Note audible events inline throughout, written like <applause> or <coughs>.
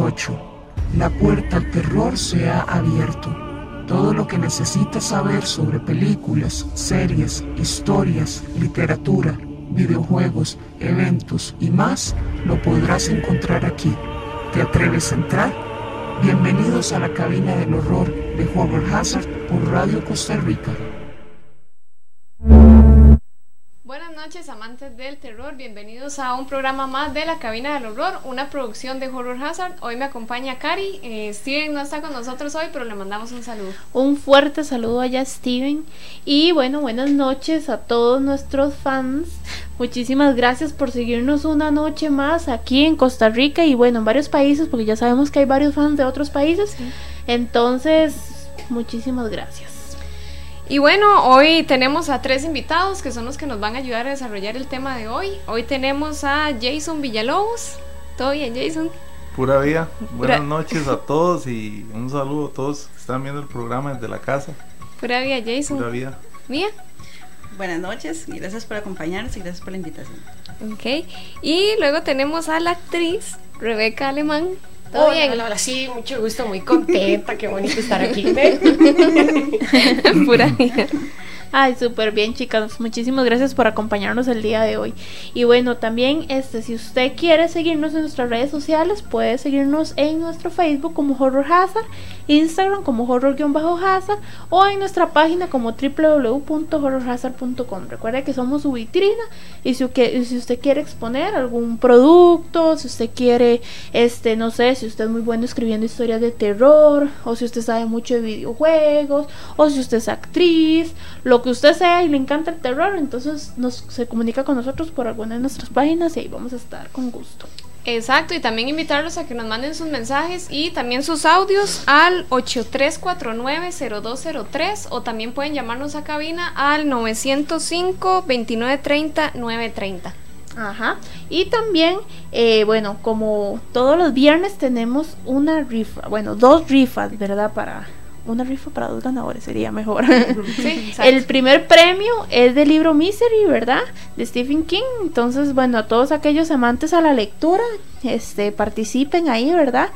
8. La puerta al terror se ha abierto. Todo lo que necesitas saber sobre películas, series, historias, literatura, videojuegos, eventos y más lo podrás encontrar aquí. ¿Te atreves a entrar? Bienvenidos a la cabina del horror de Horror Hazard por Radio Costa Rica. Noches, amantes del terror. Bienvenidos a un programa más de La Cabina del Horror, una producción de Horror Hazard. Hoy me acompaña Cari. Eh, Steven no está con nosotros hoy, pero le mandamos un saludo. Un fuerte saludo allá, Steven. Y bueno, buenas noches a todos nuestros fans. Muchísimas gracias por seguirnos una noche más aquí en Costa Rica y bueno, en varios países, porque ya sabemos que hay varios fans de otros países. Entonces, muchísimas gracias. Y bueno, hoy tenemos a tres invitados que son los que nos van a ayudar a desarrollar el tema de hoy. Hoy tenemos a Jason Villalobos. ¿Todo bien, Jason? Pura vida. Buenas noches a todos y un saludo a todos que están viendo el programa desde la casa. Pura vida, Jason. Pura vida. Mía. Buenas noches y gracias por acompañarnos y gracias por la invitación. Ok. Y luego tenemos a la actriz Rebeca Alemán. ¿Todo hola, bien? Hola, hola, sí, mucho gusto, muy contenta, qué bonito estar aquí. <laughs> Pura vida. Ay, súper bien, chicas. Muchísimas gracias por acompañarnos el día de hoy. Y bueno, también, este, si usted quiere seguirnos en nuestras redes sociales, puede seguirnos en nuestro Facebook como Horror Hazard, Instagram como Horror-Hazard o en nuestra página como www.horrorhazard.com. Recuerde que somos su vitrina y si, usted quiere exponer algún producto, si usted quiere, este, no sé, si usted es muy bueno escribiendo historias de terror, o si usted sabe mucho de videojuegos, o si usted es actriz, lo que usted sea y le encanta el terror, entonces nos, se comunica con nosotros por alguna de nuestras páginas y ahí vamos a estar con gusto. Exacto, y también invitarlos a que nos manden sus mensajes y también sus audios al 8349-0203 o también pueden llamarnos a cabina al 905-2930-930. Ajá. Y también, eh, bueno, como todos los viernes tenemos una rifa, bueno, dos rifas, ¿verdad? Para una rifa para dos ganadores sería mejor. <laughs> el primer premio es del libro Misery, ¿verdad? De Stephen King. Entonces, bueno, a todos aquellos amantes a la lectura, este, participen ahí, ¿verdad?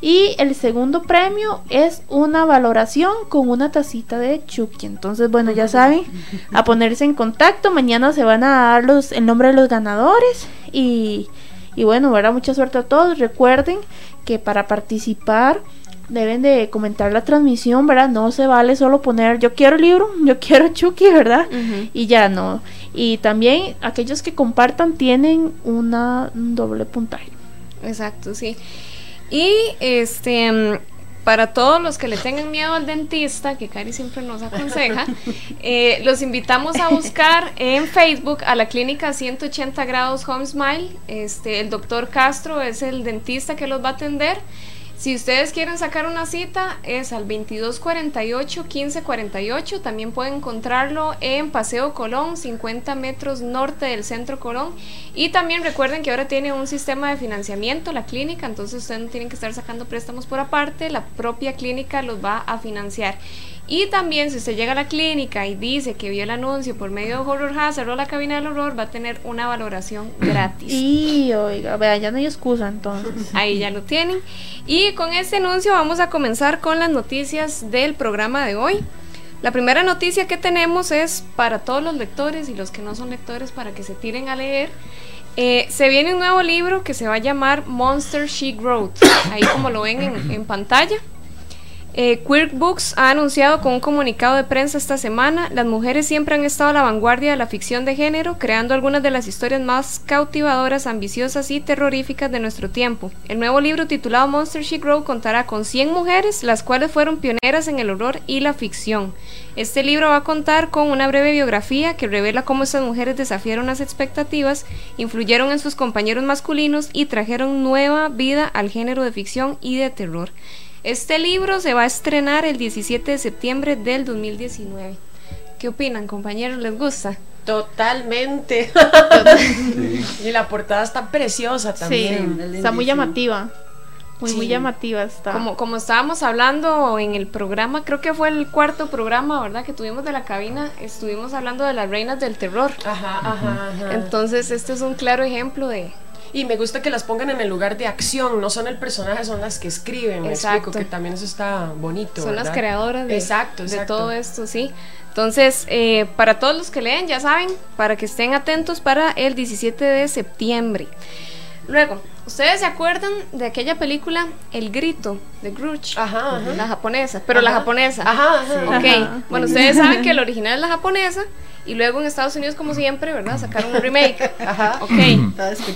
Y el segundo premio es una valoración con una tacita de Chucky. Entonces, bueno, ya saben, a ponerse en contacto. Mañana se van a dar los, el nombre de los ganadores. Y, y bueno, ¿verdad? Mucha suerte a todos. Recuerden que para participar deben de comentar la transmisión, ¿verdad? No se vale solo poner yo quiero el libro, <laughs> yo quiero Chucky, ¿verdad? Y ya no. Y también aquellos que compartan tienen una, un doble puntaje. Exacto, sí. Y este para todos los que le tengan miedo al dentista, que Cari siempre nos aconseja, <laughs> eh, los invitamos a buscar en Facebook a la clínica 180 grados Home Smile. Este, el doctor Castro es el dentista que los va a atender. Si ustedes quieren sacar una cita, es al 2248-1548. También pueden encontrarlo en Paseo Colón, 50 metros norte del centro Colón. Y también recuerden que ahora tiene un sistema de financiamiento la clínica, entonces ustedes no tienen que estar sacando préstamos por aparte, la propia clínica los va a financiar. Y también si usted llega a la clínica y dice que vio el anuncio por medio de Horror Hazard o la cabina del horror, va a tener una valoración <clears throat> gratis. Y oiga, vea, ya no hay excusa entonces. <laughs> Ahí ya lo tienen. Y con este anuncio vamos a comenzar con las noticias del programa de hoy. La primera noticia que tenemos es para todos los lectores y los que no son lectores para que se tiren a leer. Eh, se viene un nuevo libro que se va a llamar Monster She Growth, ahí como lo ven en, en pantalla. Eh, Queer Books ha anunciado con un comunicado de prensa esta semana, las mujeres siempre han estado a la vanguardia de la ficción de género, creando algunas de las historias más cautivadoras, ambiciosas y terroríficas de nuestro tiempo. El nuevo libro titulado Monster She Grow contará con 100 mujeres, las cuales fueron pioneras en el horror y la ficción. Este libro va a contar con una breve biografía que revela cómo estas mujeres desafiaron las expectativas, influyeron en sus compañeros masculinos y trajeron nueva vida al género de ficción y de terror. Este libro se va a estrenar el 17 de septiembre del 2019. ¿Qué opinan, compañeros? ¿Les gusta? Totalmente. <laughs> Y la portada está preciosa también. Sí, está muy llamativa. Muy, muy llamativa está. Como, como estábamos hablando en el programa, creo que fue el cuarto programa, ¿verdad? Que tuvimos de la cabina, estuvimos hablando de las reinas del terror. Ajá, ajá, ajá. Entonces, este es un claro ejemplo de, Y me gusta que las pongan en el lugar de acción, no son el personaje, son las que escriben. Me Exacto. explico que también eso está bonito. son las ¿verdad? creadoras de, Exacto, de exacto. todo esto, sí. Entonces, eh, para todos los que leen, ya saben, para que estén atentos para el 17 de septiembre. Luego, ¿ustedes se acuerdan de aquella película El Grito de Grudge? Ajá, ajá. La japonesa, pero la Ajá. japonesa. Ajá, ajá. Ok, Ajá. bueno, ustedes saben que el original es la japonesa y luego en Estados Unidos, como siempre, ¿verdad? Sacaron un remake. <laughs> Ajá. Ok.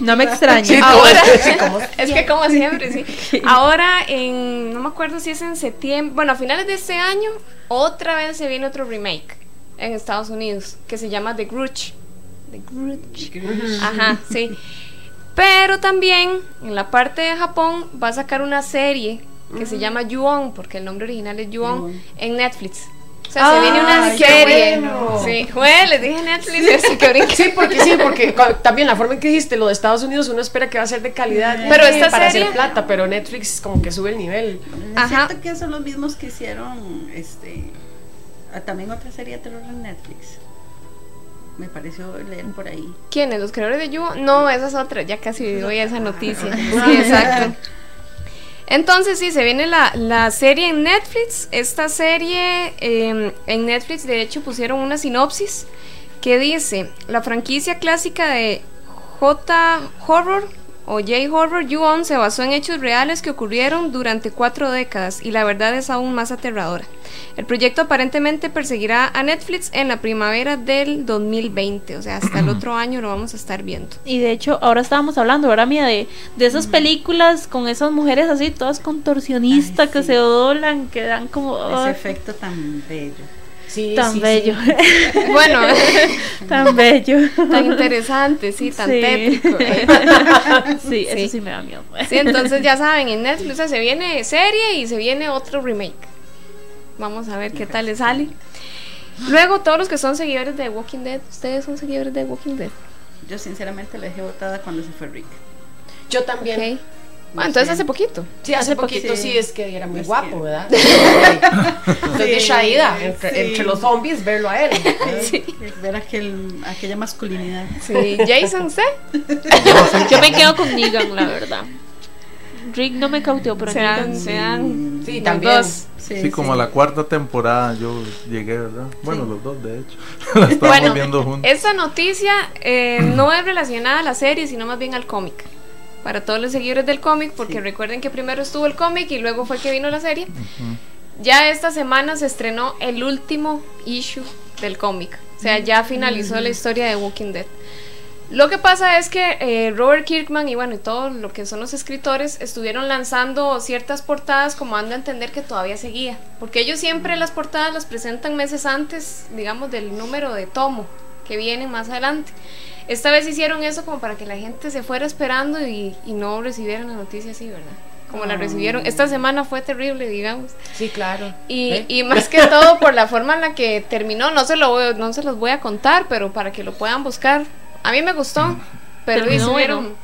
No me extraña. Ahora, <laughs> es que como siempre, sí. Ahora, en, no me acuerdo si es en septiembre, bueno, a finales de este año, otra vez se viene otro remake en Estados Unidos que se llama The Grudge. The Grudge. Ajá, sí. Pero también en la parte de Japón va a sacar una serie que se llama Ju-On, porque el nombre original es Ju-On. en Netflix. O sea, se viene una serie. bueno. Sí, juez, les dije Netflix, así que. Sí, porque sí, porque también la forma en que dijiste lo de Estados Unidos uno espera que va a ser de calidad Pero eh, esta para serie- hacer plata, pero Netflix como que sube el nivel. Ajá. cierto que son los mismos que hicieron este ah, también otra serie de terror en Netflix. Me pareció leer por ahí. ¿Quiénes? ¿Los creadores de Yu? No, esa es otra. Ya casi voy a esa noticia. <laughs> Sí, exacto. Entonces, sí, se viene la, la serie en Netflix. Esta serie eh, en Netflix, de hecho, pusieron una sinopsis que dice: La franquicia clásica de J Horror o J Horror Ju-On se basó en hechos reales que ocurrieron durante cuatro décadas y la verdad es aún más aterradora. El proyecto aparentemente perseguirá a Netflix en la primavera del 2020, o sea, hasta el <clears throat> otro año lo vamos a estar viendo. Y de hecho, ahora estábamos hablando, ¿verdad, mía? De, de esas películas con esas mujeres así, todas contorsionistas Ay, que se doblan, que dan como. Ese ay, efecto tan bello. Sí, tan sí, sí. bello. <laughs> Bueno, <laughs> tan bello. tan interesante, sí, tan Sí. tétrico. ¿eh? <laughs> sí, Sí. eso sí me da miedo. Sí, entonces ya saben, en Netflix se viene serie y se viene otro remake. Vamos a ver qué tal le sale. Luego, todos los que son seguidores de Walking Dead, ¿ustedes son seguidores de Walking Dead? Yo sinceramente la dejé botada cuando se fue Rick. Yo también. Ok. Bueno, entonces hace poquito. Sí, hace Hace poquito poquito. sí, es que era muy Es guapo, que- ¿verdad? <laughs> Entonces, Sí, Shaida, entre, sí. entre los zombies, verlo a él. Sí. Ver aquel, aquella masculinidad. Sí, Jason, ¿usted? <laughs> Yo me quedo con Negan, la verdad. Rick no me cauteó, pero Sean, sean Sí, también. dos. Sí, como a la cuarta temporada yo llegué, ¿verdad? Bueno, los dos, de hecho. <laughs> la estábamos Bueno, viendo juntos. esta noticia eh, no es relacionada a la serie, sino más bien al cómic. Para todos los seguidores del cómic, porque Sí. recuerden que primero estuvo el cómic y luego fue que vino la serie. Ya esta semana se estrenó el último issue del cómic. O sea, ya finalizó la historia de Walking Dead. Lo que pasa es que eh, Robert Kirkman y bueno, y todo lo que son los escritores estuvieron lanzando ciertas portadas como dando a entender que todavía seguía. Porque ellos siempre las portadas las presentan meses antes, digamos, del número de tomo que viene más adelante. Esta vez hicieron eso como para que la gente se fuera esperando y, y no recibieran la noticia así, ¿verdad? Como la Ah. recibieron. Esta semana fue terrible, digamos. Sí, claro. Y, ¿Eh? y más que todo por la forma en la que terminó, no se, lo no se los voy a contar, pero para que lo puedan buscar. A mí me gustó, pero Terminó hicieron...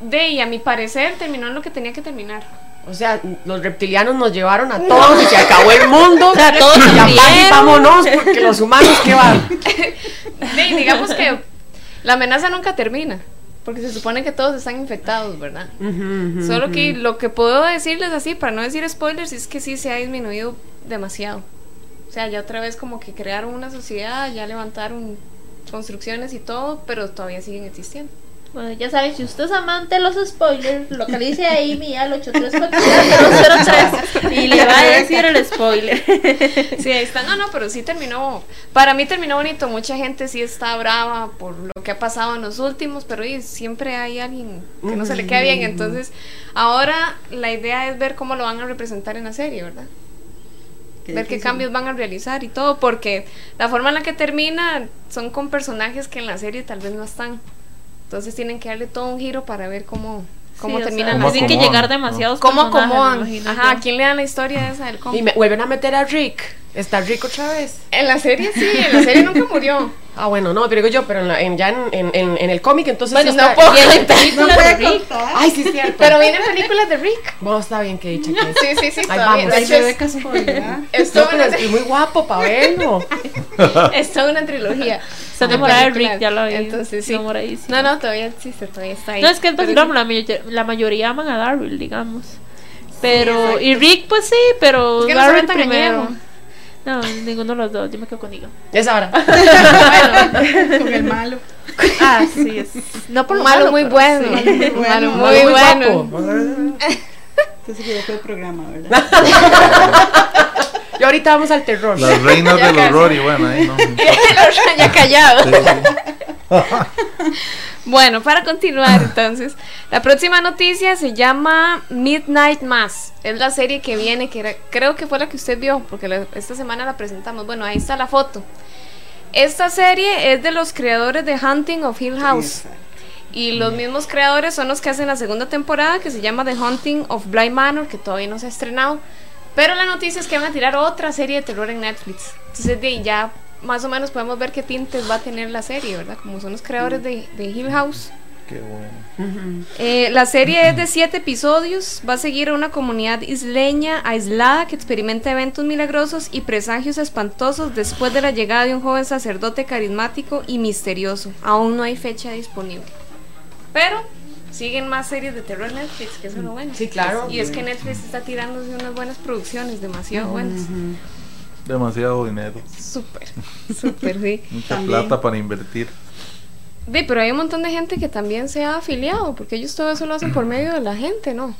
De, y a mi parecer terminó en lo que tenía que terminar. O sea, los reptilianos nos llevaron a todos y se acabó el mundo. <laughs> O sea, todos y vámonos, porque los humanos, ¿qué van? <laughs> Digamos que la amenaza nunca termina, porque se supone que todos están infectados, ¿verdad? Solo que lo que puedo decirles así, para no decir spoilers, es que sí se ha disminuido demasiado. O sea, ya otra vez como que crearon una sociedad, ya levantaron construcciones y todo, pero todavía siguen existiendo. Bueno, ya saben, si usted es amante de los spoilers, localice ahí mi al 8344 y le va a decir el spoiler. <laughs> Sí, ahí está. No, no, pero sí terminó. Para mí terminó bonito. Mucha gente sí está brava por lo que ha pasado en los últimos, pero y, siempre hay alguien que no se le queda bien. Entonces, ahora la idea es ver cómo lo van a representar en la serie, ¿verdad? ver qué cambios van a realizar y todo, porque la forma en la que termina son con personajes que en la serie tal vez no están. Entonces tienen que darle todo un giro para ver cómo, cómo terminan. Tienen que llegar demasiados ¿Cómo acomodan? Ajá, ¿a quién le dan la historia esa del cómic? Y me vuelven a meter a Rick. ¿Está Rick otra vez? En la serie sí, en la serie nunca murió. <laughs> Ah, bueno, no, pero digo yo, pero en, la, en ya en, en, en, el cómic, entonces. Bueno, sí está, <laughs> no puedo. Y en películas No de puede Rick. contar. Ay, sí, es cierto. Pero vienen películas de Rick. Bueno, está bien que dicha que es. Sí, sí, sí, Ahí todavía. vamos. De Ay, hecho, es, es No, una, es muy guapo para verlo. <laughs> es toda una trilogía. Está de enamorada de. Rick, ya lo vi. Entonces sí. No, no, todavía existe, todavía está ahí. No, es que es Pero vacilón, sí. la, mayoría- la mayoría aman a Daryl, digamos. Pero, y Rick, pues sí, pero Es que tan primero. añejo. No, ninguno de los dos, yo me quedo conmigo. Es ahora. <laughs> con el malo. Ah, sí, es. No por lo malo, malo, muy bueno. sí. Muy bueno. Malo, muy muy bueno. Entonces que fue el programa, ¿verdad? <laughs> Y ahorita vamos al terror. Las reinas del casi. horror y bueno, ahí no. <laughs> ya callado. Sí, sí. <laughs> Bueno, para continuar entonces, la próxima noticia se llama Midnight Mass. Es la serie que viene, que era- creo que fue la que usted vio, porque la- esta semana la presentamos. Bueno, ahí está la foto. Esta serie es de los creadores de Hunting of Hill House. Y los mismos creadores son los que hacen la segunda temporada, que se llama The Hunting of Bly Manor, que todavía no se ha estrenado. Pero la noticia es que van a tirar otra serie de terror en Netflix. Entonces, de ahí ya más o menos podemos ver qué tintes va a tener la serie, ¿verdad? Como son los creadores de, de Hill House. Qué bueno. Eh, la serie es de siete episodios. Va a seguir a una comunidad isleña aislada que experimenta eventos milagrosos y presagios espantosos después de la llegada de un joven sacerdote carismático y misterioso. Aún no hay fecha disponible. Pero siguen más series de terror en Netflix, que eso es lo bueno. Sí, claro. Y es que Netflix está tirándose unas buenas producciones, demasiado buenas. Demasiado dinero. Súper, <laughs> súper, sí. Mucha También. plata para invertir. Ve, pero hay un montón de gente que también se ha afiliado, porque ellos todo eso lo hacen por medio de la gente, ¿no?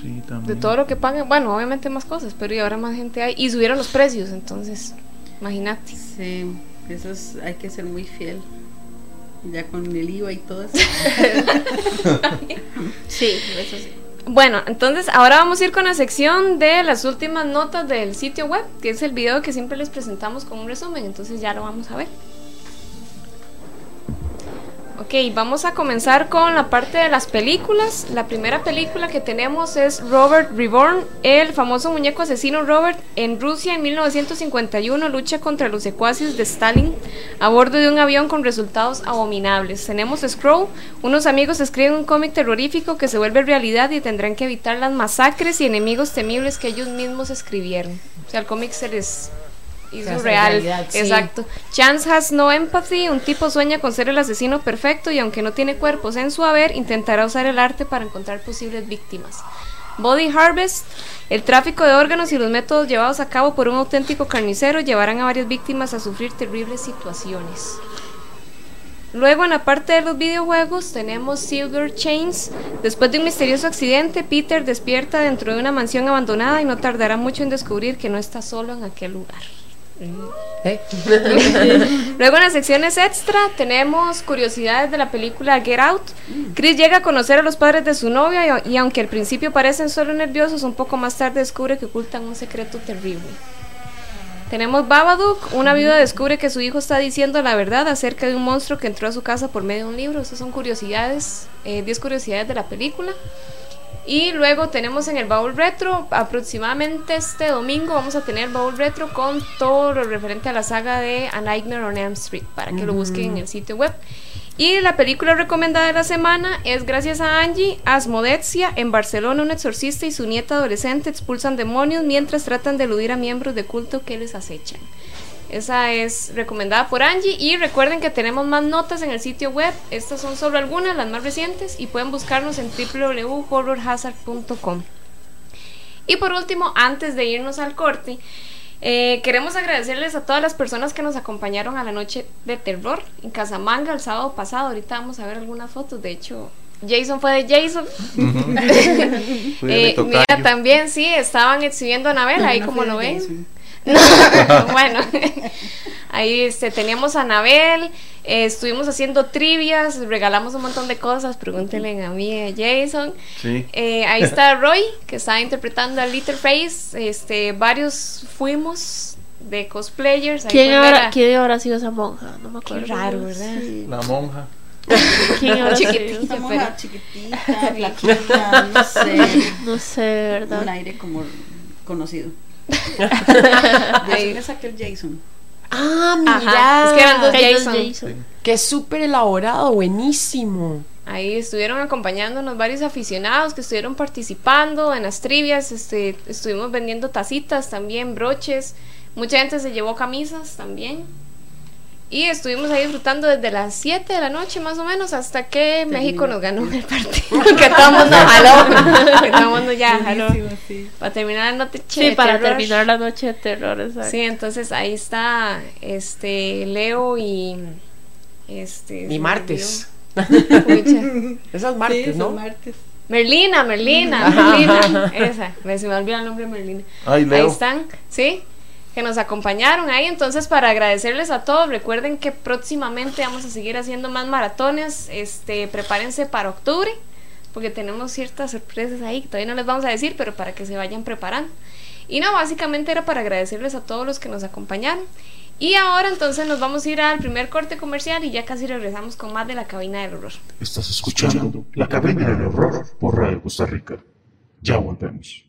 Sí, también. De todo lo que pagan, bueno, obviamente más cosas, pero y ahora más gente hay. Y subieron los precios, entonces, imagínate. Sí, eso es, hay que ser muy fiel. Ya con el IVA y todo eso. <laughs> Sí, eso sí. Bueno, entonces ahora vamos a ir con la sección de las últimas notas del sitio web, que es el video que siempre les presentamos con un resumen, entonces ya lo vamos a ver. Ok, vamos a comenzar con la parte de las películas. La primera película que tenemos es Robert Reborn, el famoso muñeco asesino Robert en Rusia en 1951 lucha contra los secuaces de Stalin a bordo de un avión con resultados abominables. Tenemos Scroll, unos amigos escriben un cómic terrorífico que se vuelve realidad y tendrán que evitar las masacres y enemigos temibles que ellos mismos escribieron. O sea, el cómic se les real. realidad, sí. Exacto. Chance has no empathy. Un tipo sueña con ser el asesino perfecto y aunque no tiene cuerpos en su haber, intentará usar el arte para encontrar posibles víctimas. Body Harvest. El tráfico de órganos y los métodos llevados a cabo por un auténtico carnicero llevarán a varias víctimas a sufrir terribles situaciones. Luego en la parte de los videojuegos tenemos Silver Chains. Después de un misterioso accidente, Peter despierta dentro de una mansión abandonada y no tardará mucho en descubrir que no está solo en aquel lugar. ¿Eh? <laughs> Luego en las secciones extra tenemos curiosidades de la película Get Out. Chris llega a conocer a los padres de su novia y, y aunque al principio parecen solo nerviosos, un poco más tarde descubre que ocultan un secreto terrible. Tenemos Babadook, una viuda descubre que su hijo está diciendo la verdad acerca de un monstruo que entró a su casa por medio de un libro. Esas son curiosidades, eh, 10 curiosidades de la película. Y luego tenemos en el Baúl Retro, aproximadamente este domingo vamos a tener Baúl Retro con todo lo referente a la saga de A Nightmare on Elm Street, para que lo busquen en el sitio web. Y la película recomendada de la semana es gracias a Angie, Asmodexia. En Barcelona, un exorcista y su nieta adolescente expulsan demonios mientras tratan de eludir a miembros de culto que les acechan. Esa es recomendada por Angie. Y recuerden que tenemos más notas en el sitio web. Estas son solo algunas, las más recientes. Y pueden buscarnos en www.horrorhazard.com. Y por último, antes de irnos al corte, Eh, queremos agradecerles a todas las personas que nos acompañaron a la noche de terror en Casamanga el sábado pasado. Ahorita vamos a ver algunas fotos. De hecho, Jason fue de Jason. <laughs> eh, mira, también sí, estaban exhibiendo a Anabel, ahí como lo ven. <laughs> bueno, ahí este, teníamos a Anabel, eh, estuvimos haciendo trivias, regalamos un montón de cosas, pregúntenle a mí, a Jason. Eh, ahí está Roy, que está interpretando a Face Este, varios fuimos de cosplayers. ¿Quién, habrá, ¿Quién habrá sido esa monja? No me acuerdo. Qué raro, ¿verdad? La monja. ¿Quién habrá chiquitita, monja chiquitita, <laughs> flaquita, no sé. No sé, ¿verdad? Un aire como conocido. <laughs> Ahí aquel Jason. Ah, mira. Es que eran dos Jason. Que es súper elaborado, buenísimo. Ahí estuvieron acompañándonos varios aficionados que estuvieron participando en las trivias, este, estuvimos vendiendo tacitas también, broches, mucha gente se llevó camisas también. Y estuvimos ahí disfrutando desde las 7 de la noche más o menos hasta que México nos ganó el partido. <laughs> que todo el mundo jaló. que <laughs> todo el mundo ya jaló. Para terminar la noche sí, para terminar la noche de terror. Sí, entonces ahí está este Leo y este y martes. <laughs> Esas martes, ¿no? martes. Merlina, Merlina, Merlina. Esa, se me olvidó el nombre de Merlina. Ay, Leo. Ahí están, ¿sí? Que nos acompañaron ahí. Entonces, para agradecerles a todos, recuerden que próximamente vamos a seguir haciendo más maratones. Este, prepárense para octubre, porque tenemos ciertas sorpresas ahí que todavía no les vamos a decir, pero para que se vayan preparando. Y no, básicamente era para agradecerles a todos los que nos acompañaron. Y ahora entonces nos vamos a ir al primer corte comercial y ya casi regresamos con más de la cabina del horror. Estás escuchando la cabina del horror por Radio Costa Rica. Ya volvemos.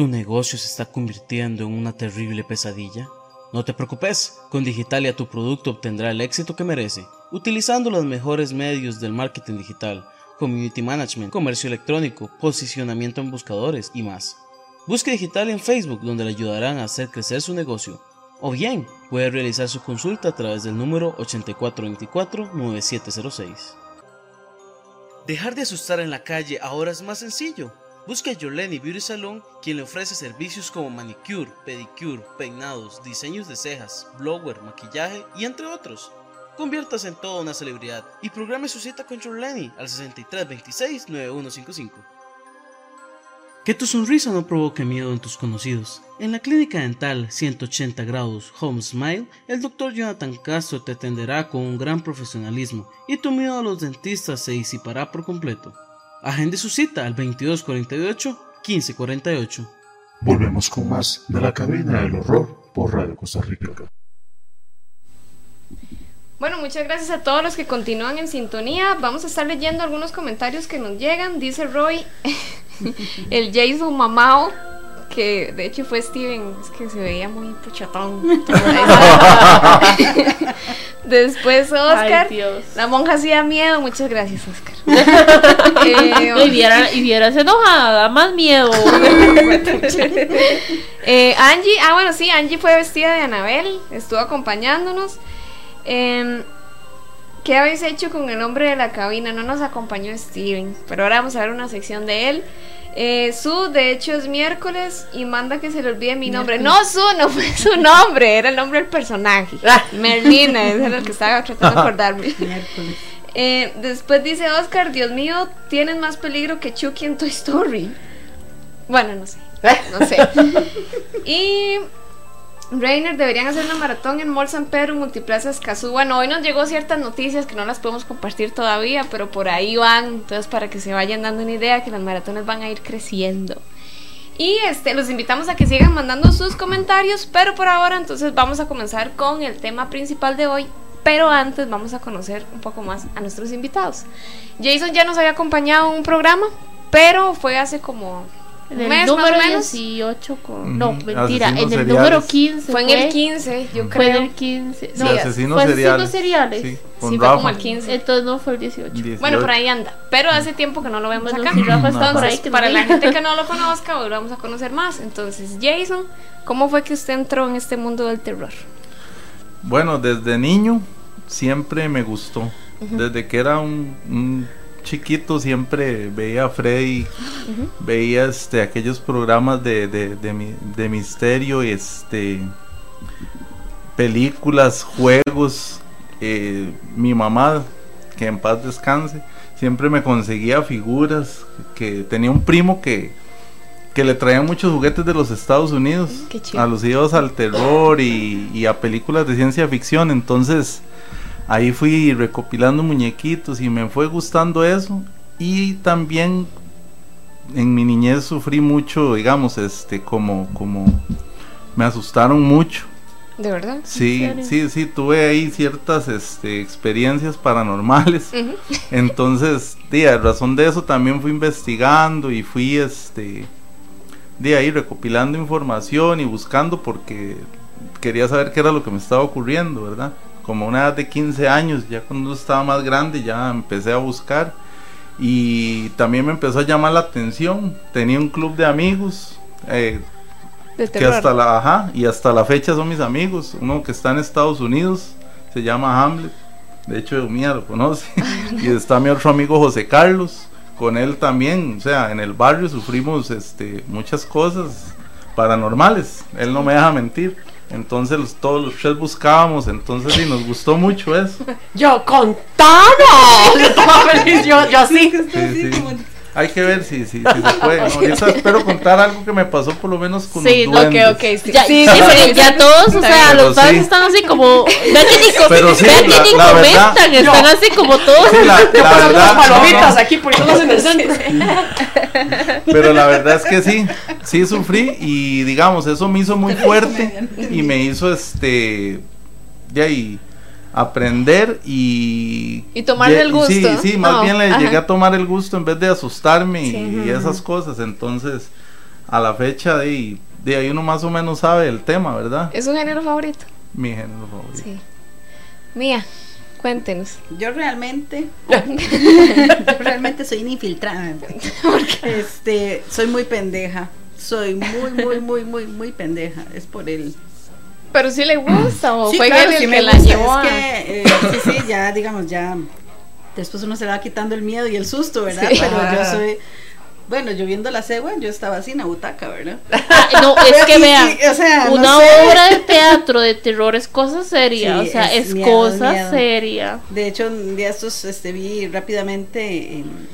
¿Tu negocio se está convirtiendo en una terrible pesadilla? No te preocupes, con Digitalia tu producto obtendrá el éxito que merece, utilizando los mejores medios del marketing digital, community management, comercio electrónico, posicionamiento en buscadores y más. Busque Digitalia en Facebook donde le ayudarán a hacer crecer su negocio. O bien, puede realizar su consulta a través del número 8424-9706. Dejar de asustar en la calle ahora es más sencillo. Busque a Yoleni Beauty Salon, quien le ofrece servicios como manicure, pedicure, peinados, diseños de cejas, blower, maquillaje y entre otros. Conviértase en toda una celebridad y programe su cita con Yoleni al 6326-9155. Que tu sonrisa no provoque miedo en tus conocidos. En la clínica dental 180 grados Home Smile, el Dr. Jonathan Castro te atenderá con un gran profesionalismo y tu miedo a los dentistas se disipará por completo. Agende su cita al 2248-1548. Volvemos con más de la cabina del horror por Radio Costa Rica. Bueno, muchas gracias a todos los que continúan en sintonía. Vamos a estar leyendo algunos comentarios que nos llegan. Dice Roy, <laughs> el Jason Mamao que de hecho fue Steven, es que se veía muy puchatón. <laughs> <laughs> Después Oscar, la monja hacía miedo, muchas gracias Oscar. <laughs> eh, y, viera, y vieras enojada, más miedo. eh, Angie, ah bueno sí, Angie fue vestida de Anabel, estuvo acompañándonos. Eh, ¿Qué habéis hecho con el nombre de la cabina? No nos acompañó Steven, pero ahora vamos a ver una sección de él. Eh, Su, de hecho, es miércoles y manda que se le olvide mi nombre. No, Su, no fue su nombre, era el nombre del personaje. Ah. Merlina, es el que estaba tratando de <laughs> acordarme. Eh, después dice Oscar, Dios mío, tienen más peligro que Chucky en Toy Story. Bueno, no sé. No sé. <laughs> y Rainer, deberían hacer una maratón en Mall San Pedro, Multiplaza Escazú. Bueno, hoy nos llegó ciertas noticias que no las podemos compartir todavía, pero por ahí van. Entonces, para que se vayan dando una idea que las maratones van a ir creciendo. Y este, los invitamos a que sigan mandando sus comentarios, pero por ahora entonces vamos a comenzar con el tema principal de hoy. Pero antes vamos a conocer un poco más a nuestros invitados. Jason ya nos había acompañado en un programa, pero fue hace como en el número 18 con... No, mentira, en el número 15 fue, en el 15, yo creo. Fue en el 15. No, asesinos fue seriales. seriales. Sí, sí fue como el 15. Entonces no fue el 18. Bueno, por ahí anda. Pero hace tiempo que no lo vemos acá. Si Rafa está por ahí, que para la gente que no lo conozca, hoy lo vamos a conocer más. Entonces, Jason, ¿cómo fue que usted entró en este mundo del terror? Bueno, desde niño siempre me gustó. Desde que era un chiquito siempre veía a Freddy, veía este, aquellos programas de, de, de, misterio este películas, juegos. Eh, mi mamá, que en paz descanse, siempre me conseguía figuras. Que tenía un primo que, que le traía muchos juguetes de los Estados Unidos, alusivos al terror y, y a películas de ciencia ficción. Entonces ahí fui recopilando muñequitos y me fue gustando eso. Y también en mi niñez sufrí mucho, digamos, este, como, como me asustaron mucho. ¿De verdad? Sí, sí, sí, tuve ahí ciertas este, experiencias paranormales. <laughs> Entonces, de a razón de eso también fui investigando y fui este de ahí recopilando información y buscando porque quería saber qué era lo que me estaba ocurriendo, ¿verdad? Como una edad de 15 años, ya cuando estaba más grande ya empecé a buscar y también me empezó a llamar la atención. Tenía un club de amigos eh, De que hasta la ajá, y hasta la fecha son mis amigos. Uno que está en Estados Unidos se llama Hamlet. De hecho, Mía lo conoce. <laughs> y está mi otro amigo José Carlos. Con él también, o sea, en el barrio sufrimos este, muchas cosas paranormales. Él no me deja mentir. Entonces los- todos los tres buscábamos, entonces sí, nos gustó mucho eso. <laughs> Yo, contanos. <laughs> Yo estaba feliz, yo, yo así. Sí, sí. Hay que ver si, si, si se puede. ¿no? <laughs> Ahorita espero contar algo que me pasó por lo menos con Sí, los duendes. Ok, ok. Sí, Ya, sí, sí, sí, ya todos, o sea, Pero los padres sí. están así como. Vean que ni, co- Pero sí, vean que la- ni la verdad- comentan, están así como todos. Sí, la, la Pasando verdad, las palomitas no, no. aquí poniéndolas en el centro. Pero la verdad es que sí, sí sufrí y digamos, eso me hizo muy fuerte y me hizo este, ya y aprender y... Y tomarle el gusto, Sí, sí, más ¿no? bien le Ajá. llegué a tomar el gusto en vez de asustarme y, Sí. y esas cosas. Entonces, a la fecha de, de ahí uno más o menos sabe el tema, ¿verdad? ¿Es un género favorito? Mi género favorito. Sí. Mía, cuéntenos. Yo realmente, <laughs> yo realmente soy una infiltrada. Este, soy muy pendeja. Soy muy, muy, muy, muy, muy pendeja. Es por él. ¿Pero sí le gusta o Sí, fue claro, él el sí que me la gusta, llevó a- Es que, eh, sí, sí, ya, digamos, ya. Después uno se va quitando el miedo y el susto, ¿verdad? Sí. Pero yo soy. Bueno, yo viendo la cegua, yo estaba así en la butaca, ¿verdad? <laughs> Ah, no, es que vean. o sea, no Una sé. obra de teatro de terror es cosa seria, Sí, o sea, es es, miedo, cosa miedo. seria. De hecho, un día estos este, vi rápidamente en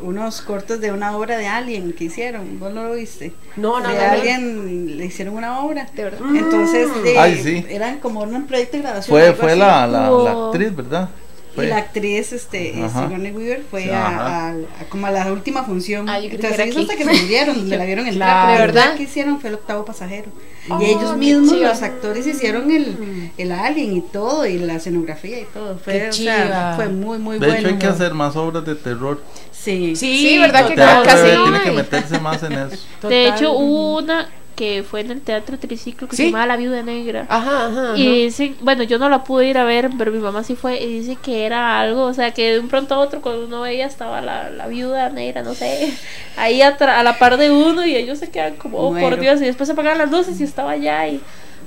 unos cortos de una obra de Alien que hicieron. ¿Vos no lo viste? No, no, de no, no. Alien le hicieron una obra. De verdad. Entonces, Mm. de- Ay, sí. eran como un proyecto de grabación. Fue, fue la, la, la actriz, ¿verdad? Y la actriz, este, Ajá. Sigourney Weaver, fue Sí, a, ajá. a- a como a la última función. Ah, yo que Entonces, aquí. hasta que se murieron, donde la vieron porque ¿De el verdad? que hicieron fue el octavo pasajero. Oh, y ellos qué mismos, los actores, hicieron el, el alien y todo, y la escenografía y todo. Fue, o sea, fue muy, muy De bueno. hecho, hay que hacer más obras de terror. Sí. Sí, Sí, ¿verdad que casi tiene que hay. meterse más en eso. Total. De hecho, hubo una que fue en el Teatro Triciclo que Sí. se llamaba La Viuda Negra. Ajá, ajá. ajá. Y dicen, bueno, yo no la pude ir a ver, pero mi mamá sí fue y dice que era algo, o sea, que de un pronto a otro cuando uno veía estaba la, la viuda negra, no sé, <laughs> ahí atra- a la par de uno y ellos se quedan como, oh, por. Dios, y después se apagan las luces y estaba allá y,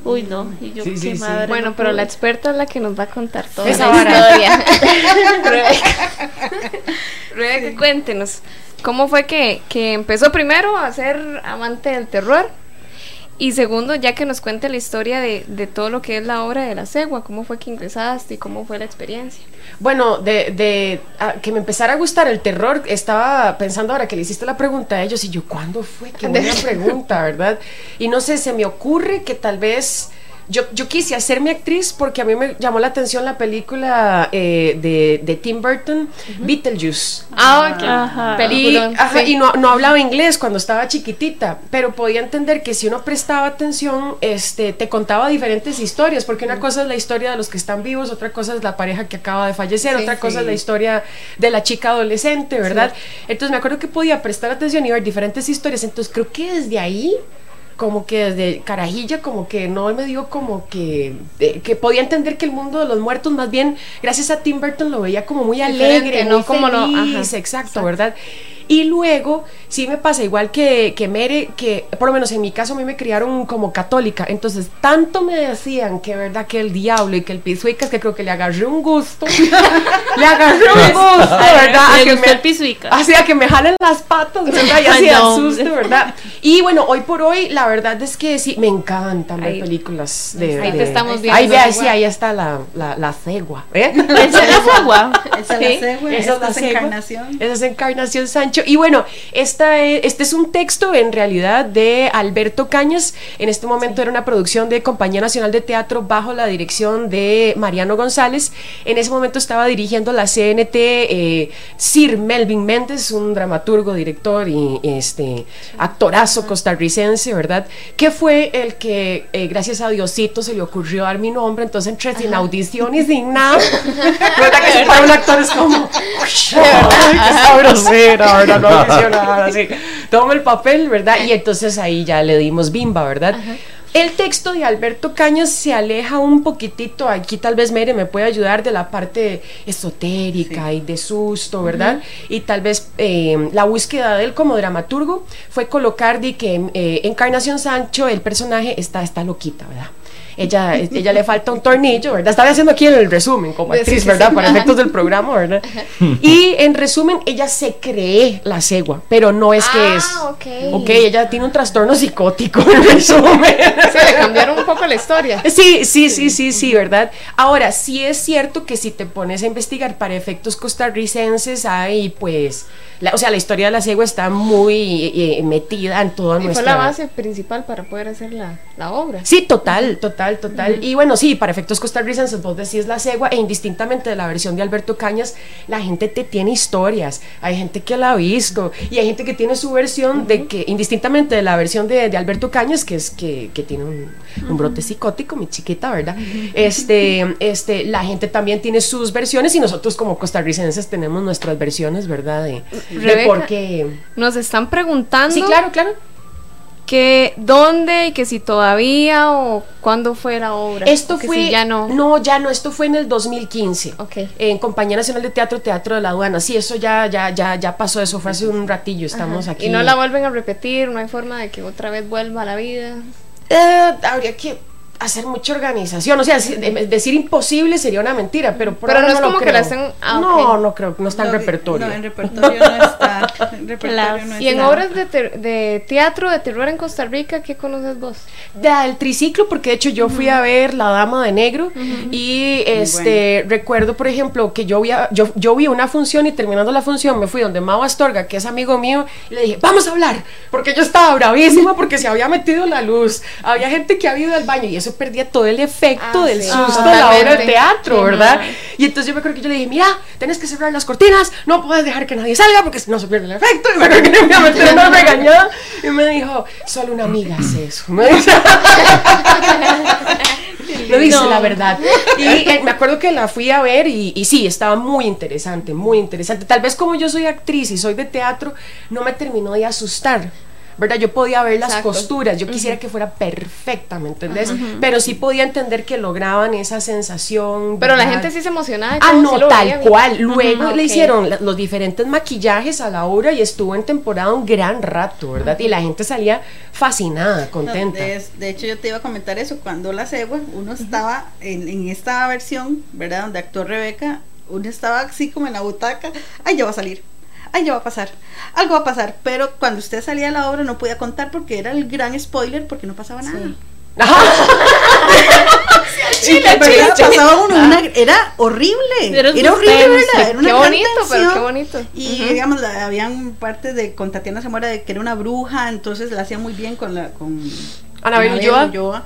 uy, no, y yo, Sí, qué sí, sí. madre. Bueno, no pero pude. la experta es la que nos va a contar toda Esa la vara. historia. Rebeca, cuéntenos. ¿Cómo fue que, que empezó primero a ser amante del terror? Y segundo, ya que nos cuente la historia de, de todo lo que es la obra de la cegua, cómo fue que ingresaste y cómo fue la experiencia. Bueno, de, de a- que me empezara a gustar el terror, estaba pensando ahora que le hiciste la pregunta a ellos y yo, ¿cuándo fue? Qué <laughs> buena pregunta, ¿verdad? Y no sé, se me ocurre que tal vez yo, yo quise hacerme actriz porque a mí me llamó la atención la película eh, de, de Tim Burton, Beetlejuice. Ah, ok. Ajá. Y, Peliculón, ajá, sí. y no, no hablaba inglés cuando estaba chiquitita, pero podía entender que si uno prestaba atención, este, te contaba diferentes historias, porque una cosa es la historia de los que están vivos, otra cosa es la pareja que acaba de fallecer, Sí, otra cosa sí. es la historia de la chica adolescente, ¿verdad? Entonces me acuerdo que podía prestar atención y ver diferentes historias, entonces creo que desde ahí como que desde carajilla como que no me dio como que eh, que podía entender que el mundo de los muertos más bien gracias a Tim Burton lo veía como muy alegre no muy como lo- feliz, ajá, exacto, ¿verdad? Y luego, sí me pasa igual que, que Mere, que por lo menos en mi caso a mí me criaron como católica, entonces tanto me decían que verdad que el diablo y que el pisuicas que creo que le agarré un gusto, <laughs> le agarré un gusto, ¿verdad? A que me- el pisuica. Así a que me jalen las patas, ¿verdad? Y así asusto, <laughs> ¿verdad? Y bueno, hoy por hoy, la verdad es que sí, me encantan ver Ahí- películas de. ahí te estamos viendo, Ahí vea, sí, ahí está la, la, la cegua, ¿eh? <laughs> ¿Esa es agua? Esa Sí, es la cegua, esa es la es cegua. encarnación. Esa es Encarnación Sancho. Y bueno, esta es- este es un texto en realidad de Alberto Cañas. En este momento era una producción de Compañía Nacional de Teatro bajo la dirección de Mariano González. En ese momento estaba dirigiendo la CNT eh, Sir Melvin Méndez, un dramaturgo, director y este actorazo costarricense, ¿verdad? Que fue el que, eh, gracias a Diosito, se le ocurrió dar mi nombre. Entonces entré sin audición y sin nada. <laughs> ¿Verdad que para un actor es como... Ay, qué sabrosera, así. Toma el papel, ¿verdad? Y entonces ahí ya le dimos bimba, ¿verdad? El texto de Alberto Cañas se aleja un poquitito, aquí tal vez Mere me puede ayudar de la parte esotérica y de susto, ¿verdad? Y tal vez eh, la búsqueda de él como dramaturgo fue colocar de que eh, Encarnación Sancho, el personaje, está, está loquita, ¿verdad? Ella, ella le falta un tornillo, ¿verdad? Estaba haciendo aquí el resumen como actriz, ¿verdad? Para efectos del programa, ¿verdad? <laughs> Y en resumen, ella se cree la cegua, pero no es que Ah, es. ok. Ok, ella tiene un trastorno psicótico, en resumen. Sí, le cambiaron un poco la historia. Sí, sí, sí, sí, sí, ¿verdad? Ahora, sí es cierto que si te pones a investigar para efectos costarricenses, hay pues, la- o sea, la historia de la cegua está muy eh, metida en toda Y fue nuestra... la base principal para poder hacer la, la obra. Sí, total, total, total. Y bueno, sí, para efectos costarricenses, vos decís la cegua, e indistintamente de la versión de Alberto Cañas, la gente te tiene historias. Hay gente que la ha visto y hay gente que tiene su versión de que, indistintamente de la versión de, de Alberto Cañas, que es que, que tiene un, un brote psicótico, mi chiquita, ¿verdad? Este, este, la gente también tiene sus versiones y nosotros como costarricenses tenemos nuestras versiones, ¿verdad? De, de Rebeca, por qué. Nos están preguntando Sí, claro, claro. Que dónde y que si todavía o cuándo fue la obra. Esto fue. si ya no. No, ya no, esto fue en el 2015. Ok. En Compañía Nacional de Teatro, Teatro de la Aduana. Sí, eso ya, ya, ya, ya pasó, eso fue hace un ratillo, estamos aquí. Y no la vuelven a repetir, no hay forma de que otra vez vuelva a la vida. Eh, habría que hacer mucha organización. O sea, decir imposible sería una mentira, pero por Pero ahora no es como que creo. la estén- ah, No, no creo, no está en repertorio. No, en repertorio <laughs> no está. En repertorio no Y en está. obras de, ter- de teatro de terror en Costa Rica, ¿qué conoces vos? del triciclo porque de hecho yo fui a ver La Dama de Negro y este recuerdo por ejemplo que yo vi, a- yo, yo vi una función y terminando la función me fui donde Mau Astorga que es amigo mío y le dije vamos a hablar porque yo estaba bravísima porque se había metido la luz había gente que había ido al baño y eso perdía todo el efecto Ah, del sí. susto de la obra de teatro ¿verdad? y entonces yo me acuerdo que yo le dije mira tenés que cerrar las cortinas no puedes dejar que nadie salga porque si no se pierde el efecto y me acuerdo que me meter una regañada y me dijo solo una amiga hace eso me dice <laughs> lo dice No. la verdad. Y eh, me acuerdo que la fui a ver y, y sí, estaba muy interesante, muy interesante. Tal vez como yo soy actriz y soy de teatro, no me terminó de asustar. ¿Verdad? Yo podía ver las Exacto. costuras, yo quisiera que fuera perfecta, ¿me entendés? Pero sí podía entender que lograban esa sensación. Pero la gente sí se emocionaba. Ah, no, sí tal veían. cual. Luego le hicieron la- los diferentes maquillajes a la obra y estuvo en temporada un gran rato, ¿verdad? Y la gente salía fascinada, No, contenta. de, de hecho, yo te iba a comentar eso. Cuando la cegua, uno estaba en, en esta versión, ¿verdad? Donde actuó Rebeca, uno estaba así como en la butaca. Ay, ya va a salir. Ay, ya va a pasar. Algo va a pasar. Pero cuando usted salía de la obra no podía contar porque era el gran spoiler porque no pasaba nada. Sí, <laughs> ¿verdad? Pasaba uno una- era horrible. Era horrible. Era una Qué gran bonito, pero tensión. qué bonito. Y digamos, la- habían partes de con Tatiana Zamora de que era una bruja, entonces la hacía muy bien con la con Anabel Ulloa.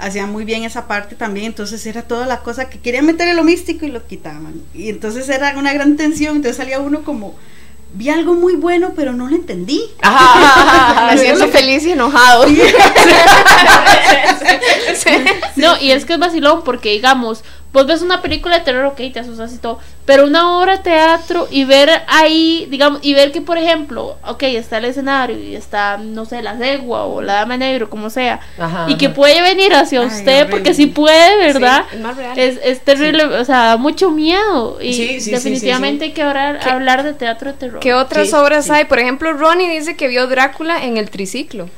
Hacía muy bien esa parte también, entonces era toda la cosa que querían meter en lo místico y lo quitaban. Y entonces era una gran tensión, entonces salía uno como vi algo muy bueno, pero no lo entendí. Ajá, <laughs> Me siento feliz y enojado. <laughs> <laughs> No, y es que es vacilón porque, digamos, vos ves una película de terror, ok, te asustas y todo, pero una obra de teatro y ver ahí, digamos, y ver que, por ejemplo, ok, está el escenario y está, no sé, la cegua o la dama negro, como sea, y que puede venir hacia usted, porque si puede, ¿verdad? es, es, terrible, o sea, da mucho miedo. Y definitivamente hay que hablar, hablar de teatro de terror. ¿Qué otras obras hay? Por ejemplo, Ronnie dice que vio Drácula en el triciclo.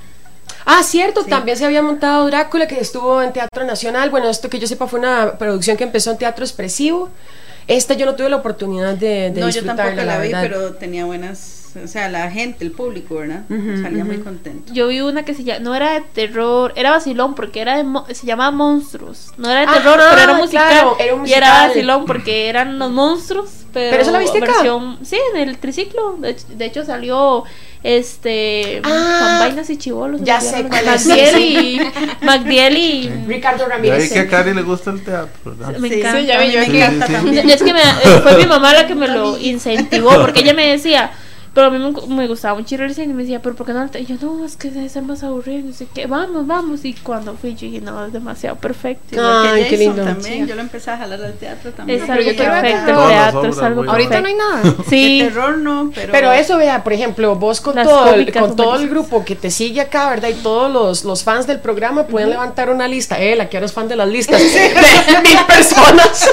Ah, cierto, también se había montado Drácula, que estuvo en Teatro Nacional. Bueno, esto que yo sepa fue una producción que empezó en Teatro Expresivo. Esta yo no tuve la oportunidad de, de no, yo tampoco la, vi, pero tenía buenas o sea, la gente, el público, ¿verdad? Salía muy contento. Yo vi una que se llama, no era de terror, era vacilón porque era de, se llamaba Monstruos. No era de terror, pero era musical, era un musical. Y era vacilón porque eran los monstruos. Pero, ¿Pero eso la viste versión, Sí, en el triciclo. De, hecho salió este ah, vainas y chivolos. Ya sé cuál es. y <laughs> Magdiel y Ricardo Ramírez. Ya que a Cari le gusta el teatro. Me encanta. Sí, ya me encanta también. Es que me, fue mi mamá la que me lo incentivó porque ella me decía pero a mí me, gustaba mucho ir al cine y me decía, pero ¿por qué no? Y yo, no, es que debe ser más aburrido. Y sé qué, vamos, vamos. Y cuando fui, yo dije, no, es demasiado perfecto. Ay, qué lindo. También, yo lo empecé a jalar al teatro también. Es algo perfecto, el teatro es algo Ahorita no hay nada. <laughs> Sí. De terror no, pero. Pero eso, vea, por ejemplo, vos con todo, el, con todo el grupo que te sigue acá, ¿verdad? Y todos los, los fans del programa pueden levantar una lista. Eh, la que ahora es fan de las listas. <laughs> de mil personas.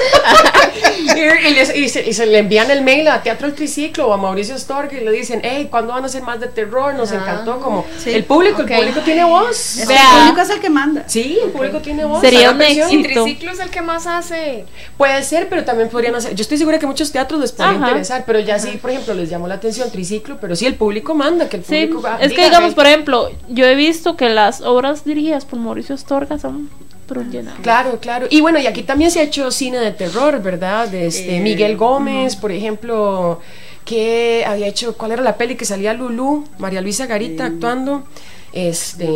<laughs> y, se, le envían el mail a Teatro El Triciclo o a Mauricio Stork dicen, hey, ¿cuándo van a hacer más de terror? Nos encantó como el público, el público tiene voz. el público es el que manda. Sí, el público tiene voz. Sería un éxito. Y Triciclo es el que más hace. Puede ser, pero también podrían hacer. Yo estoy segura que muchos teatros les puede interesar, pero ya sí, por ejemplo, les llamó la atención Triciclo, pero sí el público manda, que el público sí, Es que digamos, por ejemplo, yo he visto que las obras dirigidas por Mauricio Astorga son Claro, claro. Y bueno, y aquí también se ha hecho cine de terror, ¿verdad? De este, eh, Miguel Gómez, por ejemplo, que había hecho, ¿cuál era la peli que salía Lulú? María Luisa Garita actuando. Este,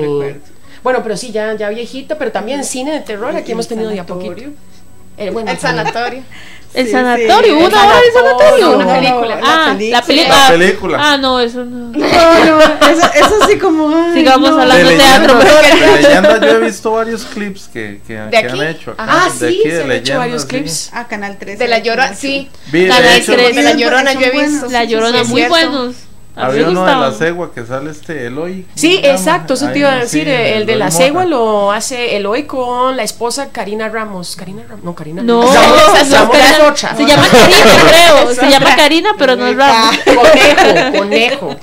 bueno, pero sí, ya, ya viejita, pero también cine de terror, aquí hemos tenido ya poquito. Eh, bueno, el sanatorio. <laughs> El sanatorio, una hora de sanatorio. Una película. Ah, la película. Ah, no, eso no. <laughs> No, no, eso, eso sí como. Sigamos hablando de, teatro. De leyenda yo he <laughs> visto varios clips que, que, ¿De aquí? han hecho. Acá, ah, sí, de se han hecho varios clips. Ah, Canal 3. De la Llorona, sí. Canal 3. De la Llorona yo he visto. La Llorona, muy buenos. Había uno de la cegua que sale este Eloy. Sí, exacto, eso te iba a decir. el, de la cegua lo hace Eloy con la esposa Karina Ramos. Karina Ramos, no, Karina. No, esa es otra. Se llama Karina, <laughs> creo. Se llama Karina, pero no es Ramos. Conejo, conejo.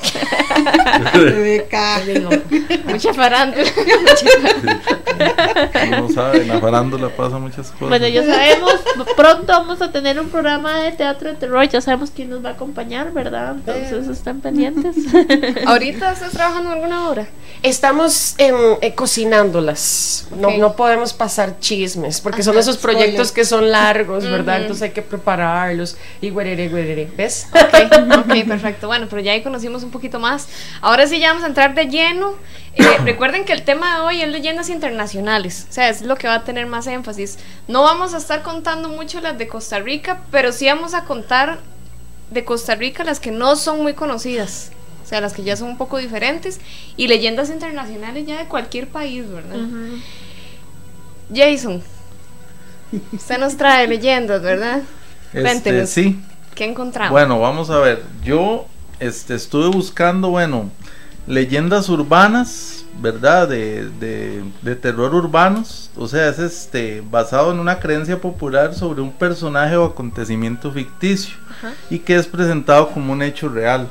Mucha farándula. <laughs> No saben, la farándula pasa muchas cosas. Bueno, ya sabemos, pronto vamos a tener un programa de teatro de terror. Ya sabemos quién nos va a acompañar, ¿verdad? Entonces están pendientes <laughs> ¿Ahorita estás trabajando en alguna hora? Estamos eh, cocinándolas. No, no podemos pasar chismes, porque son esos proyectos que son largos, ¿verdad? Entonces hay que prepararlos y güerere, güerere. ¿Ves? ok, perfecto. Bueno, pero ya ahí conocimos un poquito más. Ahora sí ya vamos a entrar de lleno. Eh, <clears throat> recuerden que el tema de hoy es leyendas internacionales, o sea, es lo que va a tener más énfasis. No vamos a estar contando mucho las de Costa Rica, pero sí vamos a contar de Costa Rica, las que no son muy conocidas, o sea, las que ya son un poco diferentes, y leyendas internacionales ya de cualquier país, ¿verdad? Jason, usted nos trae leyendas, ¿verdad? Este, sí. ¿Qué encontramos? Bueno, vamos a ver, yo este, estuve buscando, bueno, leyendas urbanas, ¿verdad? De, de, de, terror urbanos. O sea, es este basado en una creencia popular sobre un personaje o acontecimiento ficticio y que es presentado como un hecho real.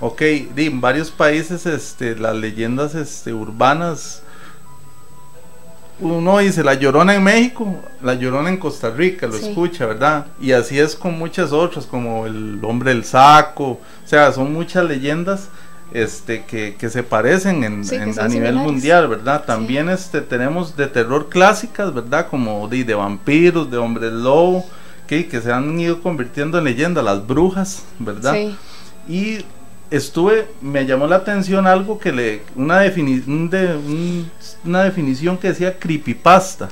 Ok, en varios países este, las leyendas este, urbanas, uno dice la llorona en México, la llorona en Costa Rica, lo escucha, ¿verdad? Y así es con muchas otras, como el hombre del saco, o sea, son muchas leyendas este que, que se parecen en, a nivel mundial, ¿verdad? También este tenemos de terror clásicas, ¿verdad? Como de, de vampiros, de hombres lobo, que, que se han ido convirtiendo en leyenda, las brujas, ¿verdad? Y estuve, me llamó la atención algo que le, una, de, una definición que decía creepypasta.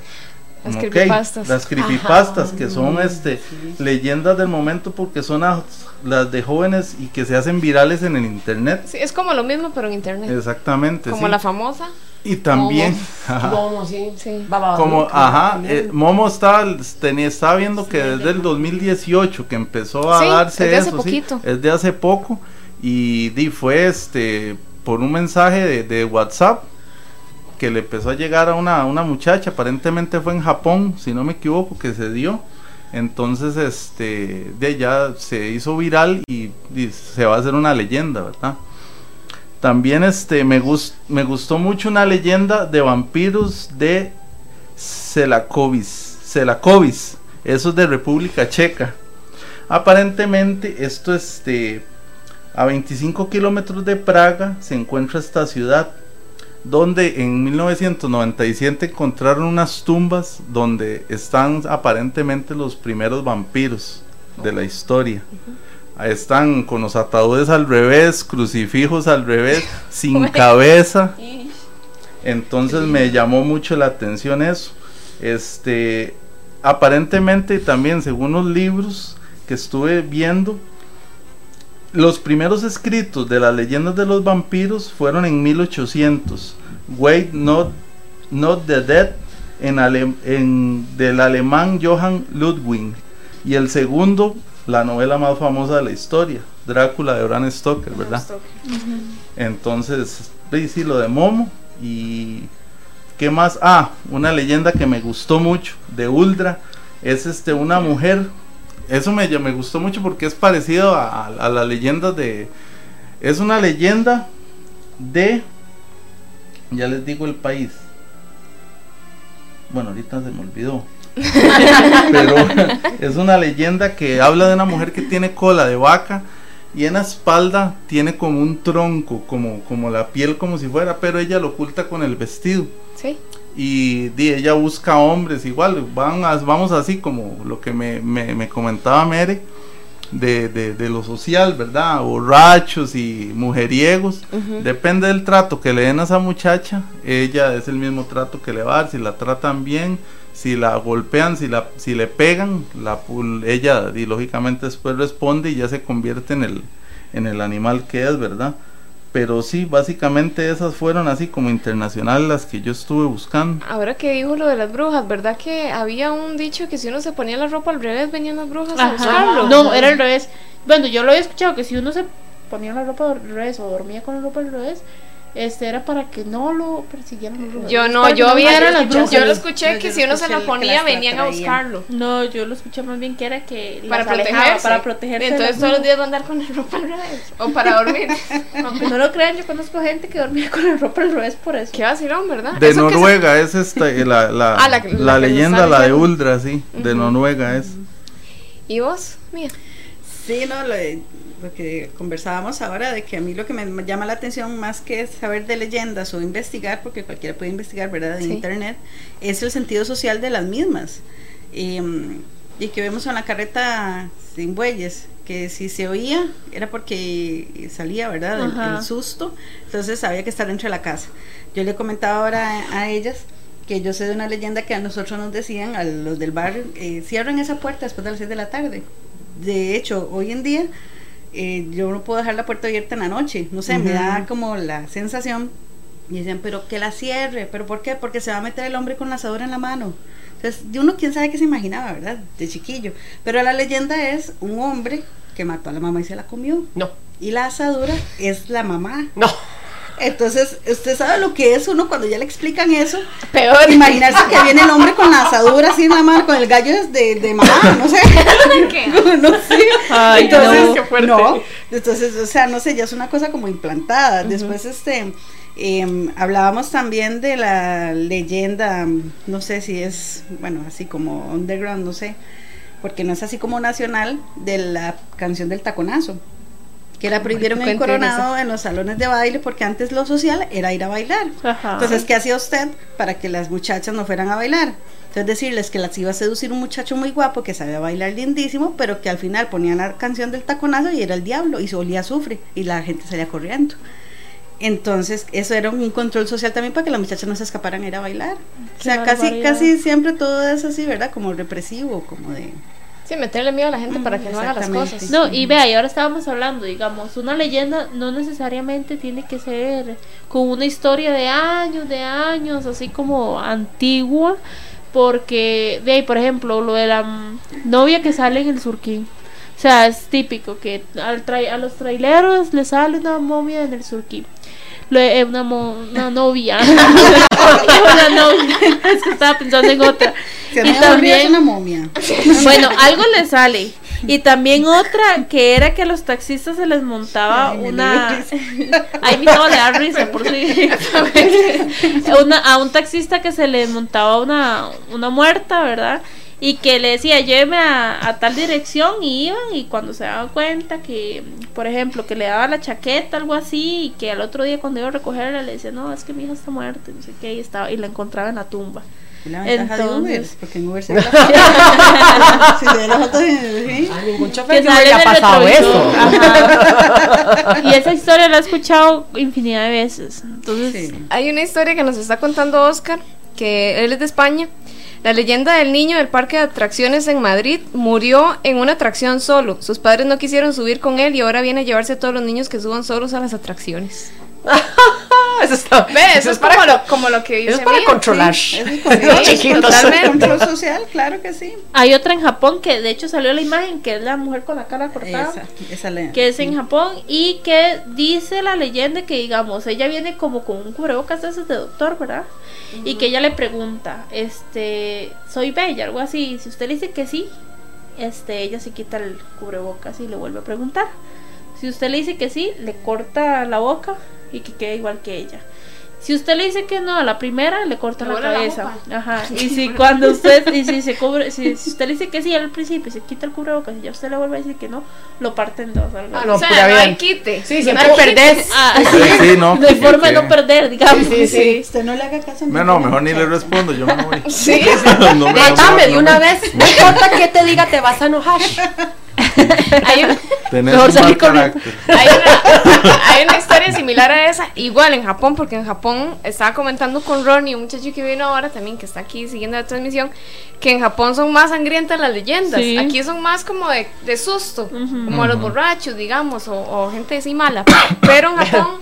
Las creepypastas. Las creepypastas, que son este leyendas del momento porque son las de jóvenes y que se hacen virales en el internet. Sí, es como lo mismo pero en internet. Exactamente. Como la famosa. Y también, Momo, <laughs> sí. Sí. como, ajá, eh, Momo tenía, estaba viendo que desde el 2018 que empezó a Sí, darse es de hace eso, sí, poquito. es de hace poco, y di, fue este, por un mensaje de, de WhatsApp que le empezó a llegar a una, una muchacha, aparentemente fue en Japón, si no me equivoco, que se dio. Entonces, este, de ya se hizo viral y, se va a hacer una leyenda, ¿verdad? También este me gustó mucho una leyenda de vampiros de Selakovis. Selakovis. Eso es de República Checa. Aparentemente esto este a 25 kilómetros de Praga se encuentra esta ciudad donde en 1997 encontraron unas tumbas donde están aparentemente los primeros vampiros de la historia. Ahí están con los ataúdes al revés, crucifijos al revés, <laughs> sin cabeza. Entonces me llamó mucho la atención eso. Este, aparentemente también según los libros que estuve viendo, los primeros escritos de las leyendas de los vampiros fueron en 1800. Wait Not, Not the Dead en ale- en- del alemán Johann Ludwig. Y el segundo, la novela más famosa de la historia, Drácula de Bram Stoker, ¿verdad? Entonces, sí, sí, lo de Momo. Y. ¿Qué más? Ah, una leyenda que me gustó mucho de Uldra. Es este una mujer. Eso me, me gustó mucho porque es parecido a, a la leyenda de. Es una leyenda de. Ya les digo el país. Bueno, ahorita se me olvidó. <laughs> Pero es una leyenda que habla de una mujer que tiene cola de vaca y en la espalda tiene como un tronco, como, como la piel como si fuera, pero ella lo oculta con el vestido. Sí. Y di, ella busca hombres igual, van a- vamos así como lo que me, me- me comentaba Mere de, de- de lo social, ¿verdad? Borrachos y mujeriegos. Depende del trato que le den a esa muchacha, ella es el mismo trato que le va a dar, si la tratan bien, si la golpean, si, la, si le pegan, la, ella y lógicamente después responde y ya se convierte en el, en el animal que es, ¿verdad? Pero sí, básicamente esas fueron así como internacionales las que yo estuve buscando. Ahora que dijo lo de las brujas, ¿verdad que había un dicho que si uno se ponía la ropa al revés venían las brujas a buscarlo? No, era al revés. Bueno, yo lo había escuchado que si uno se ponía la ropa al revés o dormía con la ropa al revés, este era para que no lo persiguieran los. Yo no, yo las brujas. yo lo escuché No, que si uno se la ponía venían a buscarlo. No, yo lo escuché más bien que era que Para alejaba, protegerse. para protegerse. Entonces todos los días va a andar con la ropa al revés. O para dormir. <laughs> Aunque no lo crean, yo conozco gente que dormía con la ropa al revés por eso. Qué vacilón, ¿verdad? De Eso que se- Noruega es esta, eh, la, la, Ah, la- leyenda, la de. Uldra, sí, de Noruega es. ¿Y vos? Mía. Sí, no, lo, lo que conversábamos ahora, de que a mí lo que me llama la atención más que saber de leyendas o investigar, porque cualquiera puede investigar, ¿verdad?, en Sí. internet, es el sentido social de las mismas. Y, mm, y que vemos en la carreta sin bueyes, que si se oía era porque salía, ¿verdad?, el, el susto, entonces había que estar dentro de la casa. Yo le comentaba ahora a, a ellas que yo sé de una leyenda que a nosotros nos decían, a los del barrio, eh, cierren esa puerta después de las 6 de la tarde. De hecho, hoy en día eh, yo no puedo dejar la puerta abierta en la noche, no sé, me da como la sensación, y decían, pero que la cierre, pero ¿por qué? Porque se va a meter el hombre con la asadora en la mano. Entonces, uno quién sabe qué se imaginaba, ¿verdad? De chiquillo. Pero la leyenda es un hombre que mató a la mamá y se la comió. No, Y la asadura es la mamá. no. Entonces, usted sabe lo que es uno cuando ya le explican eso. Peor. Imaginarse que viene el hombre con la asadura así en la mano, con el gallo de, de mamá, no sé. <laughs> no sé. Ay, entonces, no, qué fuerte. no, entonces, o sea, no sé, ya es una cosa como implantada. Después, este, em, hablábamos también de la leyenda, no sé si es, bueno, así como underground, no sé, porque no es así como nacional, de la canción del taconazo. Que la prohibieron en Coronado en los salones de baile porque antes lo social era ir a bailar. Ajá. Entonces, ¿qué hacía usted para que las muchachas no fueran a bailar? Entonces, decirles que las iba a seducir un muchacho muy guapo que sabía bailar lindísimo, pero que al final ponían la canción del taconazo y era el diablo y se olía a azufre y la gente salía corriendo. Entonces, eso era un control social también para que las muchachas no se escaparan a ir a bailar. O sea, casi, casi siempre todo es así, ¿verdad? Como represivo, como de... Sí, meterle miedo a la gente para que no haga las cosas. No, y vea, y ahora estábamos hablando, digamos, una leyenda no necesariamente tiene que ser con una historia de años, de años, así como antigua, porque, de ahí, por ejemplo, lo de la novia que sale en el surquín. O sea, es típico que al trai- a los traileros le sale una momia en el surquín. Lo- eh, una, mo- una novia. <laughs> una novia. Es que estaba pensando en otra. Que Y también- es una momia. bueno, algo le sale. Y también <laughs> otra que era que a los taxistas se les montaba Ay, una. Ahí <laughs> mi no le da risa, por si. una, a un taxista que se le montaba una, una muerta, ¿verdad? Y que le decía, lléveme a, a tal dirección y iban y cuando se daban cuenta que, por ejemplo, que le daba la chaqueta, algo así, y que al otro día cuando iba a recogerla le decía, no, es que mi hija está muerta, y no sé qué, y, estaba, y la encontraba en la tumba. Y la ventaja de Uber, Entonces- porque en Uber se <laughs> ve la foto. Si ¿sí? A ningún que chofer yo sale le en ha el pasado eso. Ajá. <laughs> Y esa historia la he escuchado infinidad de veces. Entonces, Sí. Hay una historia que nos está contando Oscar, que él es de España. La leyenda del niño del parque de atracciones en Madrid murió en una atracción solo. Sus padres no quisieron subir con él y ahora viene a llevarse a todos los niños que suban solos a las atracciones. <laughs> Eso, está, Ve, eso es para, como lo, como lo que dice eso es para Mía. controlar. Es <laughs> el Sí, control, chiquitos. totalmente. control social, claro que sí. hay otra en Japón que de hecho salió la imagen que es la mujer con la cara cortada. Esa, esa le. Que es en Japón y que dice la leyenda que digamos, ella viene como con un cubrebocas de esos de doctor, ¿verdad? Y que ella le pregunta, este, soy bella, algo así, si usted le dice que sí, este, ella se quita el cubrebocas y le vuelve a preguntar. Si usted le dice que sí, le corta la boca y que quede igual que ella. Si usted le dice que no a la primera, le corta Le la la cabeza. boca. Ajá. <laughs> Y si cuando usted, y si se cubre, si, si usted le dice que sí al principio y se quita el cubrebocas y ya usted le vuelve a decir que no, lo parte en dos. algo Ah, no, o sea, pura no hay quite. Sí, No siempre hay perdés. Ah, <laughs> Sí, sí, no. no hay que- forma de que- no perder, digamos. Sí, sí. Usted no le haga caso a Bueno, tía, mejor ni le respondo, yo me voy. Sí. <laughs> No me- Mátame no, de no, una no. vez. No importa qué te diga, te vas a enojar. <laughs> Hay, un- Tenés Mejor un mal carácter. <laughs> hay una, hay una historia similar a esa, igual en Japón, porque en Japón estaba comentando con Ronnie, un muchacho que vino ahora también, que está aquí siguiendo la transmisión, que en Japón son más sangrientas las leyendas. Sí. Aquí son más como de, de susto, Ujú. como a los borrachos, digamos, o, o gente así mala. Pero en Japón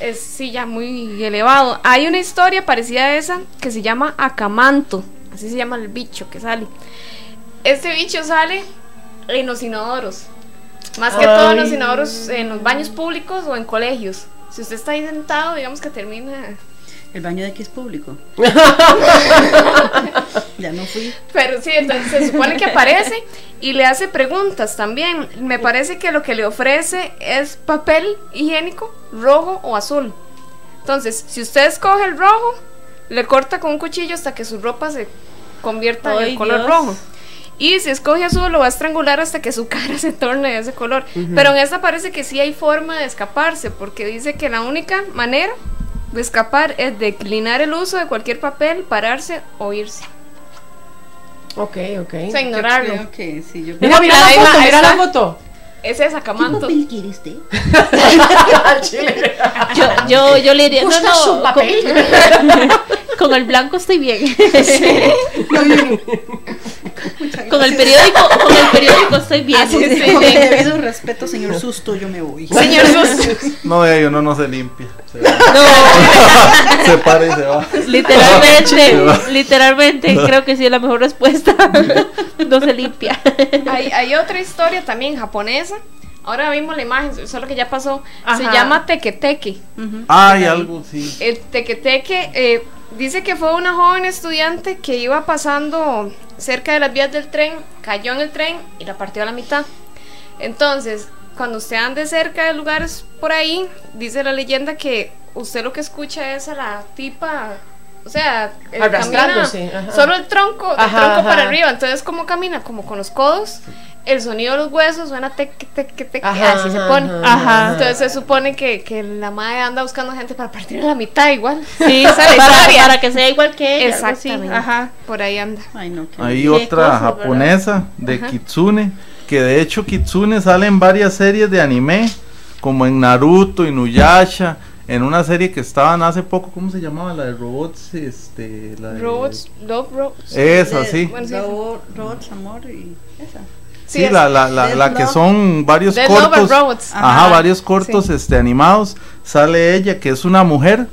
es sí ya muy elevado. Hay una historia parecida a esa que se llama Akamanto, así se llama el bicho que sale. Este bicho sale en los inodoros. Más que todo en los inodoros, en los baños públicos o en colegios. Si usted está ahí sentado, digamos que termina. El baño de aquí es público. <laughs> ya no fui. Pero sí, entonces se supone que aparece y le hace preguntas también. Me parece que lo que le ofrece es papel higiénico rojo o azul. Entonces, si usted escoge el rojo, le corta con un cuchillo hasta que su ropa se convierta en el color Dios. rojo. Y si escoge azul, lo va a estrangular hasta que su <laughs> cara se torne de ese color. Pero en esta parece que sí hay forma de escaparse, porque dice que la única manera de escapar es declinar el uso de cualquier papel, pararse o irse. Ok, ok. O sea, ignorarlo. Yo creo que sí, yo Mira, mira la foto, mira la está. foto. Ese es Acamanto. quiere usted? <laughs> Yo, yo, yo le diría, no, ¿Gusta no, papel? Con, el blanco estoy bien. Muchas con el periódico, con el periódico estoy bien. Con el debido respeto, señor Susto, yo me voy. Señor <laughs> Sus. No, uno no se limpia. Se, No, <laughs> se para y se va. literalmente, literalmente, creo que sí es la mejor respuesta. <laughs> No se limpia. Hay, hay otra historia también japonesa. Ahora vimos la imagen, solo que ya pasó. Se llama Tequeteque. Ujú. Hay algo, sí. El Tequeteque eh, dice que fue una joven estudiante que iba pasando cerca de las vías del tren, cayó en el tren y la partió a la mitad. Entonces, cuando usted ande cerca de lugares por ahí, dice la leyenda que usted lo que escucha es a la tipa, o sea, camina ajá. solo el tronco, Ajá, tronco para arriba. Entonces, como camina, como con los codos, el sonido de los huesos suena teque, teque, teque, Ajá, así se ajá, pone. ajá, Ajá. Entonces se supone que, que la madre anda buscando gente para partir a la mitad igual. Sí, <laughs> para, para que sea igual que ella. Exactamente. Ajá. Por ahí anda. Ay, no, qué Hay Qué otra japonesa de Kitsune, que de hecho Kitsune sale en varias series de anime, como en Naruto, Inuyasha, en una serie que estaban hace poco, ¿cómo se llamaba? La de robots, este, la de... Robots, Love Robots. Esa, sí. Bueno, sí. Robot, robots, amor y esa. Sí, la, la, la, la que son varios Death cortos. Ajá, Ajá, varios cortos sí. este, animados. Sale ella, que es una mujer.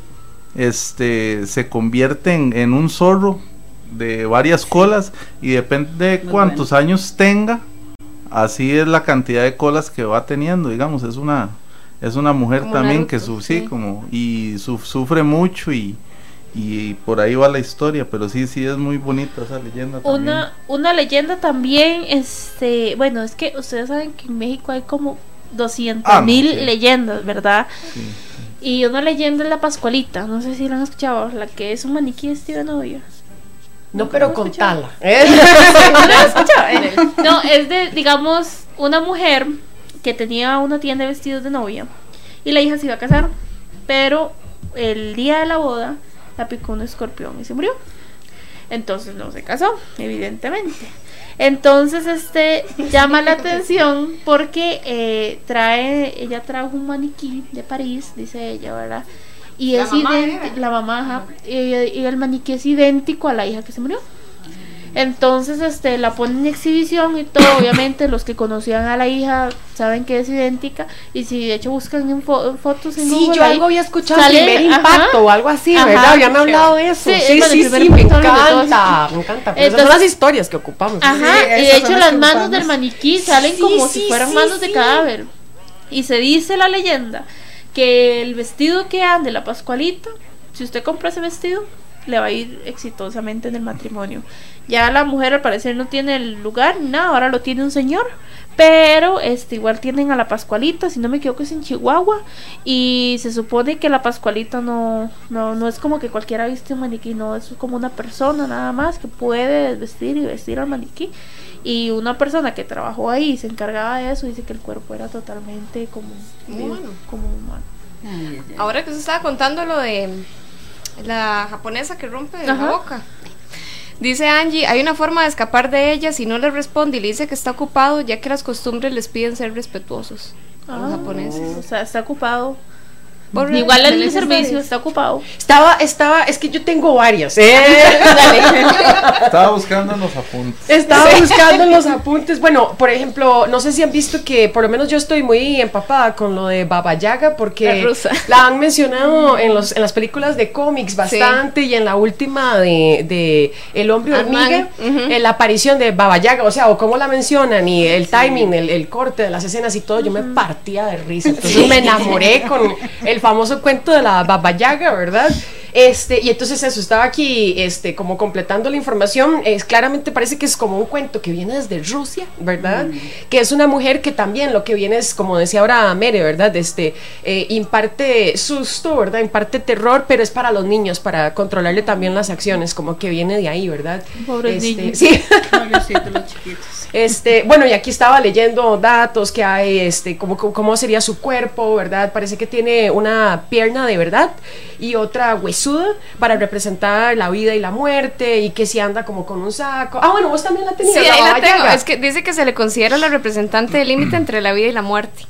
Este se convierte en, en un zorro de varias colas. Y depende de Muy cuántos años tenga. Así es la cantidad de colas que va teniendo. Digamos, es una, es una mujer Como también Naruto, que su, sí. como, y su- sufre mucho y. Y por ahí va la historia, pero sí, sí es muy bonita esa leyenda. también. Una, una leyenda también, este, bueno, es que ustedes saben que en México hay como 200 Ah, no, mil sí. leyendas, ¿verdad? Sí. Y una leyenda es la Pascualita, no sé si la han escuchado, la que es un maniquí vestido de novia. No, pero contala. ¿eh? <laughs> ¿No la han escuchado? <laughs> Eh, No, es de, digamos, una mujer que tenía una tienda de vestidos de novia y la hija se iba a casar, pero el día de la boda la picó un escorpión y se murió. Entonces no se casó, evidentemente. Entonces, este llama la atención porque eh, trae, ella trajo un maniquí de París, dice ella, ¿verdad? Y La es idéntico, la mamá, ajá, y, y el maniquí es idéntico a la hija que se murió. Entonces, este, la ponen en exhibición y todo. <coughs> Obviamente, los que conocían a la hija saben que es idéntica. Y si de hecho buscan en, fo- en fotos en Sí, Google, yo algo había escuchado, sale- primer ajá. impacto o algo así, Ajá. ¿verdad? Habían hablado de eso. Sí, Sí, bueno, sí, me encanta, me encanta. Pero esas Entonces- son las historias que ocupamos. Ajá, Sí, y de hecho las manos ocupamos. del maniquí salen Sí, como si fueran manos de cadáver. Y se dice la leyenda que el vestido que ande la Pascualita, si usted compra ese vestido, le va a ir exitosamente en el matrimonio. Ya la mujer al parecer no tiene el lugar, ni nada, ahora lo tiene un señor. Pero este igual tienen a la Pascualita, si no me equivoco es en Chihuahua. Y se supone que la Pascualita no, no, no es como que cualquiera viste un maniquí, no, es como una persona nada más que puede vestir y vestir al maniquí. Y una persona que trabajó ahí y se encargaba de eso dice que el cuerpo era totalmente como, Humano. como humano. Ay, ay. Ahora que se estaba contando lo de la japonesa que rompe Ajá. la boca. Dice Angie, hay una forma de escapar de ella si no le responde y le dice que está ocupado, ya que las costumbres les piden ser respetuosos a los Ah, japoneses. O sea, está ocupado. Por Igual el servicio está ocupado. Estaba, estaba, es que yo tengo varias. <laughs> ¿eh? Estaba buscando en los apuntes. Estaba buscando en los apuntes. Bueno, por ejemplo, no sé si han visto que por lo menos yo estoy muy empapada con lo de Baba Yaga porque La han mencionado en, los, en las películas de cómics bastante y en la última de, de El hombre hormiga, en la aparición de Baba Yaga, o sea, o cómo la mencionan y el timing, el, el corte de las escenas y todo, yo me partía de risa. Entonces me enamoré con el <laughs> famoso cuento de la Baba Yaga, ¿verdad? Este, y entonces eso, estaba aquí este, como completando la información. Es, claramente parece que es como un cuento que viene desde Rusia, ¿verdad? Que es una mujer que también lo que viene es, como decía ahora Mere, ¿verdad? Este, eh, imparte susto, ¿verdad? Imparte terror, pero es para los niños, para controlarle también las acciones, como que viene de ahí, ¿verdad? Pobres Este, niños. Sí. <laughs> <laughs> Pobrecitos los chiquitos. Este, bueno, y aquí estaba leyendo datos que hay, este, cómo, cómo sería su cuerpo, ¿verdad? Parece que tiene una pierna de verdad y otra huesuda para representar la vida y la muerte y que si anda como con un saco. Ah, bueno, vos también la tenías. Sí, ahí la tengo. Es que dice que se le considera la representante del límite entre la vida y la muerte.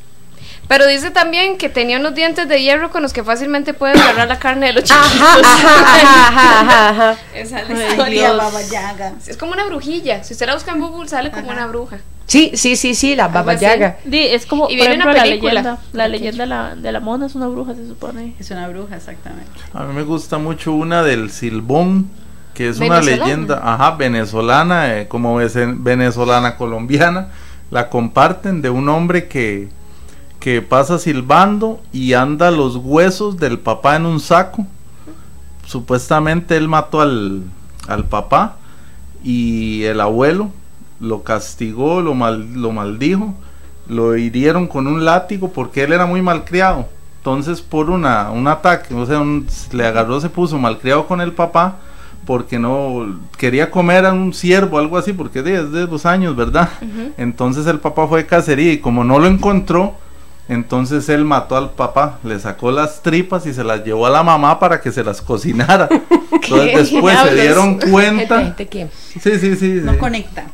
Pero dice también que tenía unos dientes de hierro con los que fácilmente puede agarrar la carne de los chiquitos. Ajá, <laughs> ajá, ajá, ajá. Esa es la historia. Dios. Baba Yaga. Es como una brujilla. Si usted la busca en Google, sale como una bruja. Sí, sí, sí, sí, la Baba así. Yaga. Di, es como, Y por viene ejemplo, una la película. leyenda. La leyenda de la, de la mona es una bruja, se supone. Es una bruja, exactamente. A mí me gusta mucho una del Silbón, que es una leyenda, ajá, venezolana, eh, como venezolana colombiana. La comparten de un hombre que, que pasa silbando y anda los huesos del papá en un saco. Supuestamente él mató al, al papá y el abuelo lo castigó, lo, mal, lo maldijo, lo hirieron con un látigo porque él era muy malcriado. Entonces por una, un ataque, o sea, un- le agarró, se puso malcriado con el papá porque no quería comer a un ciervo, algo así, porque es de dos años, ¿verdad? Entonces el papá fue de cacería y como no lo encontró, entonces él mató al papá, le sacó las tripas y se las llevó a la mamá para que se las cocinara. <laughs> Entonces después se dieron <laughs> cuenta. Gente, gente que- Sí, sí, sí. No sí. conecta.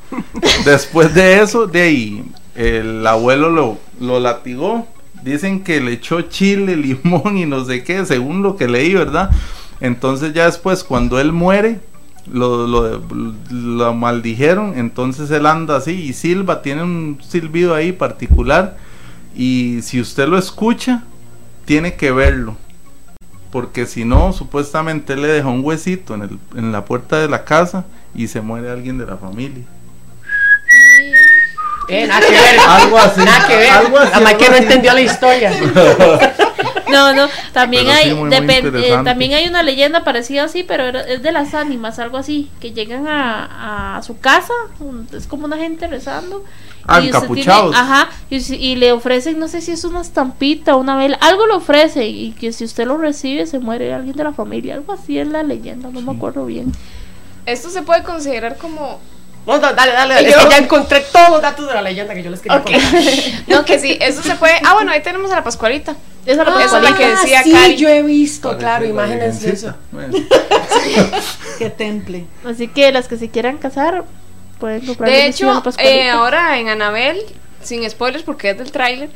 Después de eso, de ahí, el abuelo lo, lo latigó dicen que le echó chile, <laughs> limón y no sé qué, según lo que leí, ¿verdad? Entonces ya después cuando él muere, lo, lo, maldijeron, entonces él anda así y silba, tiene un silbido ahí particular y si usted lo escucha, tiene que verlo, porque si no, supuestamente le deja un huesito en, el, en la puerta de la casa y se muere alguien de la familia. Eh, nada que ver. Algo así. Nada que ver. Algo así, que no entendió la historia. <laughs> No, no, también hay eh, también hay una leyenda parecida así, pero es de las ánimas, algo así, que llegan a, a su casa, es como una gente rezando. Ah, y ajá, y, le ofrecen, no sé si es una estampita, una vela, algo le ofrece y que si usted lo recibe se muere alguien de la familia, algo así es la leyenda, no me acuerdo bien. Esto se puede considerar como no, dale, dale, dale. ya encontré todos los datos de la leyenda que yo les quería contar. <laughs> no, que sí, eso se puede. Ah, bueno, ahí tenemos a la Pascualita. Esa, la es la que decía sí, yo he visto, claro, imágenes de eso. <laughs> Qué temple. Así que las que se quieran casar pueden comprar. De hecho, eh, ahora en Anabel, sin spoilers porque es del tráiler,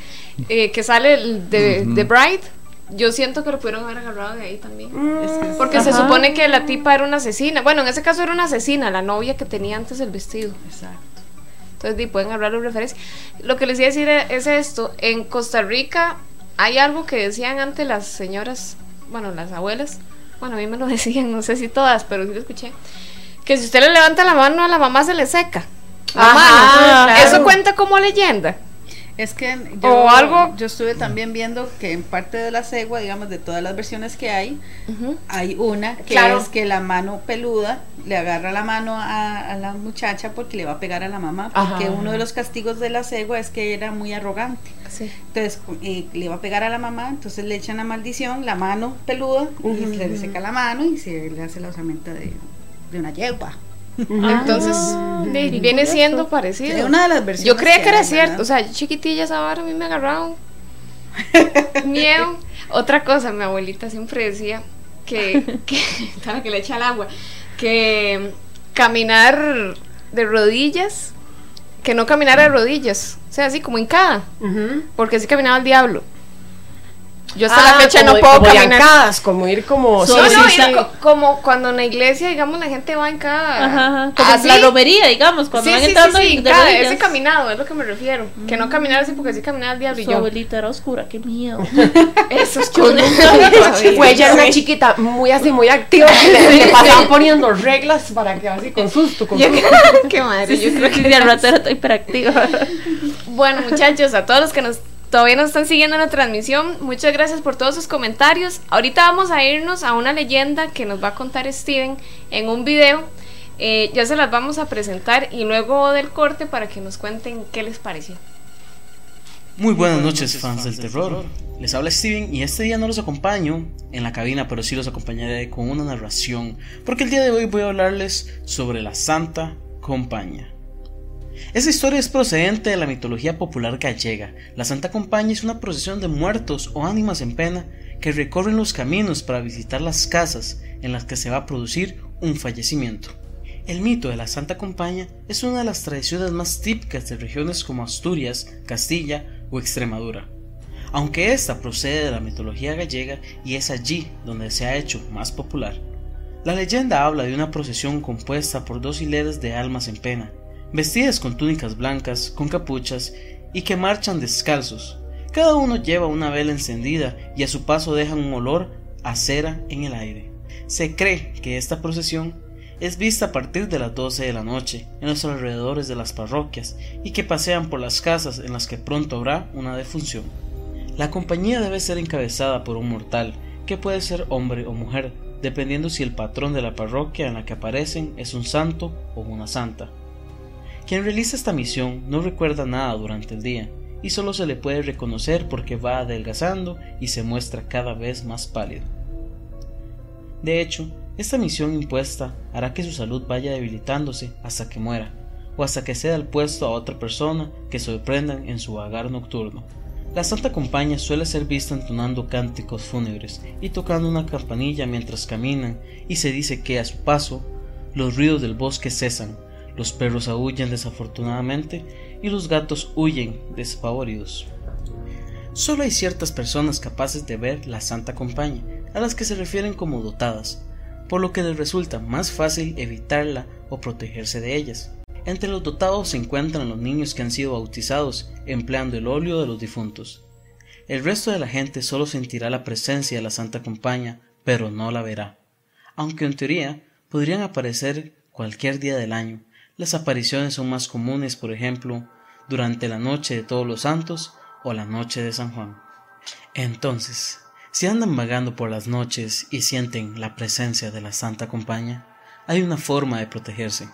eh, que sale el de, The Bride yo siento que lo pudieron haber agarrado de ahí también. Mm. Porque se supone que la tipa era una asesina. Bueno, en ese caso era una asesina, la novia que tenía antes el vestido. Exacto. Entonces, pueden hablar de referencia. Lo que les iba a decir es esto. En Costa Rica hay algo que decían antes las señoras, bueno, las abuelas. Bueno, a mí me lo <laughs> decían, no sé si todas, pero sí lo escuché. Que si usted le levanta la mano a la mamá se le seca. Eso cuenta como leyenda. Es que yo, algo? yo estuve también viendo que en parte de la cegua, digamos, de todas las versiones que hay, hay una que es que la mano peluda le agarra la mano a, la muchacha porque le va a pegar a la mamá, porque uno de los castigos de la cegua es que era muy arrogante. Entonces eh, le va a pegar a la mamá, entonces le echan la maldición, la mano peluda, y se le seca la mano y se le hace la osamenta de, de una yegua. Entonces, ah, viene siendo parecido. una de las versiones. Yo creía que, era cierto. O sea, chiquitilla esa a mí me agarraron <laughs> miedo. Otra cosa, mi abuelita siempre decía que, <laughs> que, que le echa el agua, que caminar de rodillas, que no caminar de rodillas, o sea, así como hincada, porque así caminaba el diablo. Yo hasta la ah, fecha no puedo caminar. como ir como. no, no, como cuando en la iglesia, digamos, la gente va en cada. Ajá, como así. la romería, digamos, cuando van entrando sí, cada, ese caminado, es lo que me refiero. Que no mm. caminar así porque así caminaba el diablo. Su abuelita era oscura, qué miedo. <laughs> Eso es oscuro. Pues ella era una chiquita muy así, muy activa, que le, pasaban poniendo reglas para que así con susto. Con susto. qué madre, yo creo que al rato era hiperactiva. Bueno, muchachos, a todos los que nos todavía nos están siguiendo en la transmisión, muchas gracias por todos sus comentarios. Ahorita vamos a irnos a una leyenda que nos va a contar Steven en un video. Eh, ya se las vamos a presentar y luego del corte para que nos cuenten qué les pareció. Muy buenas noches fans del terror. Les habla Steven y este día no los acompaño en la cabina, pero sí los acompañaré con una narración, porque el día de hoy voy a hablarles sobre la Santa Compañía. Esta historia es procedente de la mitología popular gallega. La Santa Compañía es una procesión de muertos o ánimas en pena que recorren los caminos para visitar las casas en las que se va a producir un fallecimiento. El mito de la Santa Compañía es una de las tradiciones más típicas de regiones como Asturias, Castilla o Extremadura. Aunque esta procede de la mitología gallega y es allí donde se ha hecho más popular. La leyenda habla de una procesión compuesta por dos hileras de almas en pena, vestidas con túnicas blancas, con capuchas y que marchan descalzos. Cada uno lleva una vela encendida y a su paso dejan un olor a cera en el aire. Se cree que esta procesión es vista a partir de las 12 de la noche en los alrededores de las parroquias y que pasean por las casas en las que pronto habrá una defunción. La compañía debe ser encabezada por un mortal, que puede ser hombre o mujer, dependiendo si el patrón de la parroquia en la que aparecen es un santo o una santa. Quien realiza esta misión no recuerda nada durante el día y solo se le puede reconocer porque va adelgazando y se muestra cada vez más pálido. De hecho, esta misión impuesta hará que su salud vaya debilitándose hasta que muera, o hasta que ceda el puesto a otra persona que sorprendan en su vagar nocturno. La Santa Compañía suele ser vista entonando cánticos fúnebres y tocando una campanilla mientras caminan, y se dice que a su paso los ruidos del bosque cesan los perros aullan desafortunadamente y los gatos huyen desfavoridos. Solo hay ciertas personas capaces de ver la Santa Compañía, a las que se refieren como dotadas, por lo que les resulta más fácil evitarla o protegerse de ellas. Entre los dotados se encuentran los niños que han sido bautizados empleando el óleo de los difuntos. El resto de la gente solo sentirá la presencia de la Santa Compañía, pero no la verá. Aunque en teoría podrían aparecer cualquier día del año, las apariciones son más comunes, por ejemplo, durante la noche de todos los santos o la noche de San Juan. Entonces, si andan vagando por las noches y sienten la presencia de la Santa Compañía, hay una forma de protegerse.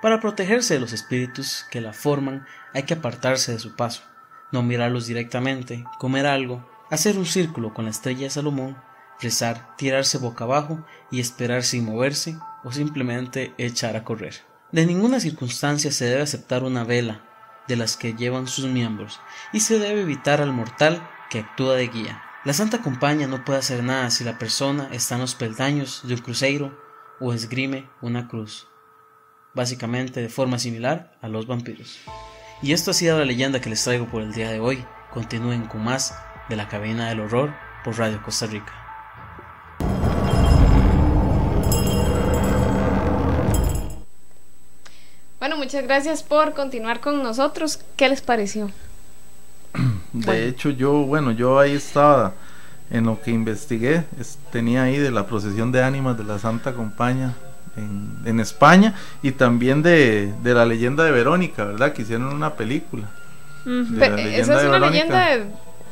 Para protegerse de los espíritus que la forman hay que apartarse de su paso, no mirarlos directamente, comer algo, hacer un círculo con la estrella de Salomón, rezar, tirarse boca abajo y esperar sin moverse o simplemente echar a correr. De ninguna circunstancia se debe aceptar una vela de las que llevan sus miembros y se debe evitar al mortal que actúa de guía. La Santa Compañía no puede hacer nada si la persona está en los peldaños de un cruceiro o esgrime una cruz, básicamente de forma similar a los vampiros. Y esto ha sido la leyenda que les traigo por el día de hoy. Continúen con más de la cabina del horror por Radio Costa Rica. Bueno, muchas gracias por continuar con nosotros. ¿Qué les pareció? <clears throat> De hecho, yo, bueno, yo ahí estaba en lo que investigué, tenía ahí de la procesión de ánimas de la Santa Compañía en, España y también de, la leyenda de Verónica, ¿verdad? Que hicieron una película. esa es una leyenda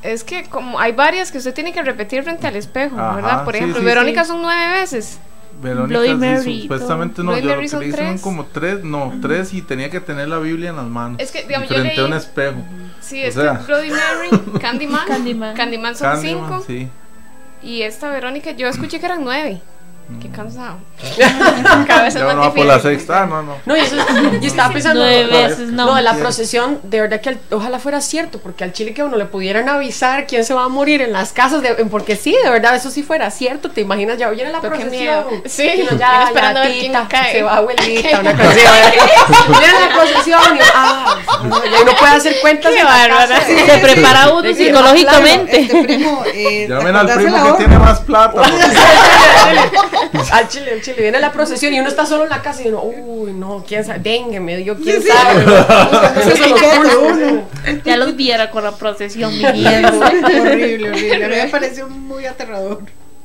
Es que como hay varias que usted tiene que repetir frente al espejo, ¿verdad? Por ejemplo, Verónica son nueve veces. Verónica, supuestamente no, yo lo que son como tres, no, tres y tenía que tener la Biblia en las manos. Es que, digamos, frente yo a un espejo. Sí, es que Bloody Mary, <laughs> Candyman, Candyman, Candyman son cinco. Sí. Y esta Verónica, yo escuché que eran nueve. Qué cansado. <laughs> Cada vez es más no, por la sexta, no, no. No, y eso, yo <laughs> estaba pensando Nueve veces, no. no, de la procesión, de verdad que ojalá fuera cierto, porque al chile que a uno le pudieran avisar quién se va a morir en las casas, de, porque sí, de verdad, eso sí fuera cierto, te imaginas, ya viene la procesión. Sí, no, ya, esperando ya, tita, cae. se va abuelita, una <laughs> cosa Viene la procesión y, ah, ya uno puede hacer cuentas Qué bárbara. Se prepara uno psicológicamente. Este primo, eh, Llamen al primo que tiene más plata. <laughs> al chile, al chile, viene la procesión y uno está solo en la casa y uno, uy, no, quién sabe, dengue, me dio, quién sabe. <laughs> ya los viera con la procesión viniendo. <laughs> horrible, horrible. A mí me pareció muy aterrador.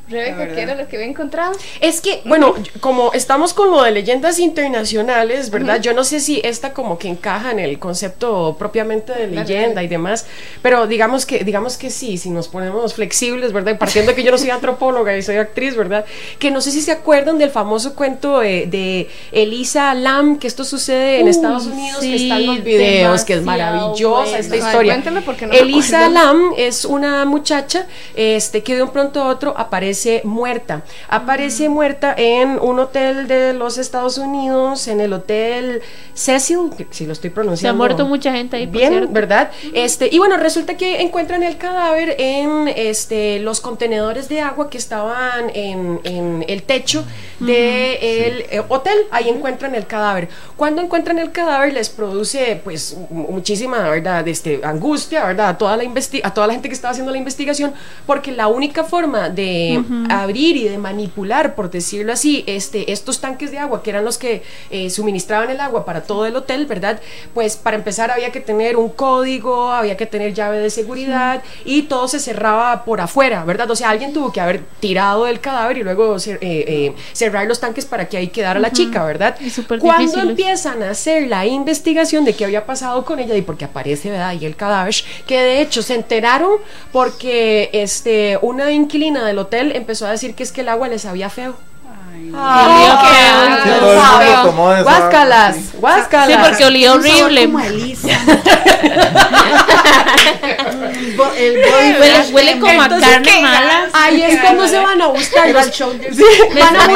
Rebeca, ¿qué era lo que había encontrado? Es que, bueno, como estamos con lo de leyendas internacionales, ¿verdad? Yo no sé si esta como que encaja en el concepto propiamente de leyenda y demás, pero digamos que, digamos que sí, si nos ponemos flexibles, ¿verdad? partiendo de que yo no soy antropóloga y soy actriz, ¿verdad? Que no sé si se acuerdan del famoso cuento de, Elisa Lam, que esto sucede en Estados Unidos, que están los videos, que es maravillosa esta historia. porque no Elisa Lam es una muchacha este, que de un pronto a otro aparece aparece muerta. Aparece muerta en un hotel de los Estados Unidos, en el hotel Cecil, si lo estoy pronunciando. Se ha muerto mucha gente ahí. Bien, ¿verdad? Este, y bueno, resulta que encuentran el cadáver en este, los contenedores de agua que estaban en, el techo del de eh, hotel. Ahí encuentran el cadáver. Cuando encuentran el cadáver les produce pues muchísima, ¿verdad? Este, angustia, ¿verdad? A toda, la a toda la gente que estaba haciendo la investigación, porque la única forma de abrir y de manipular, por decirlo así, este, estos tanques de agua, que eran los que eh, suministraban el agua para todo el hotel, ¿verdad? Pues para empezar había que tener un código, había que tener llave de seguridad y todo se cerraba por afuera, ¿verdad? O sea, alguien tuvo que haber tirado el cadáver y luego eh, eh, cerrar los tanques para que ahí quedara la chica, ¿verdad? Cuando empiezan a hacer la investigación de qué había pasado con ella y porque aparece, ¿verdad? Y el cadáver, que de hecho se enteraron porque este, una inquilina del hotel empezó a decir que es que el agua le sabía feo. Ay, guáscalas. Sí, porque olía horrible. Como Elisa. el <laughs> <laughs> huele, huele como a carne mala. Ahí es cuando se van a buscar los show de... sí, van a,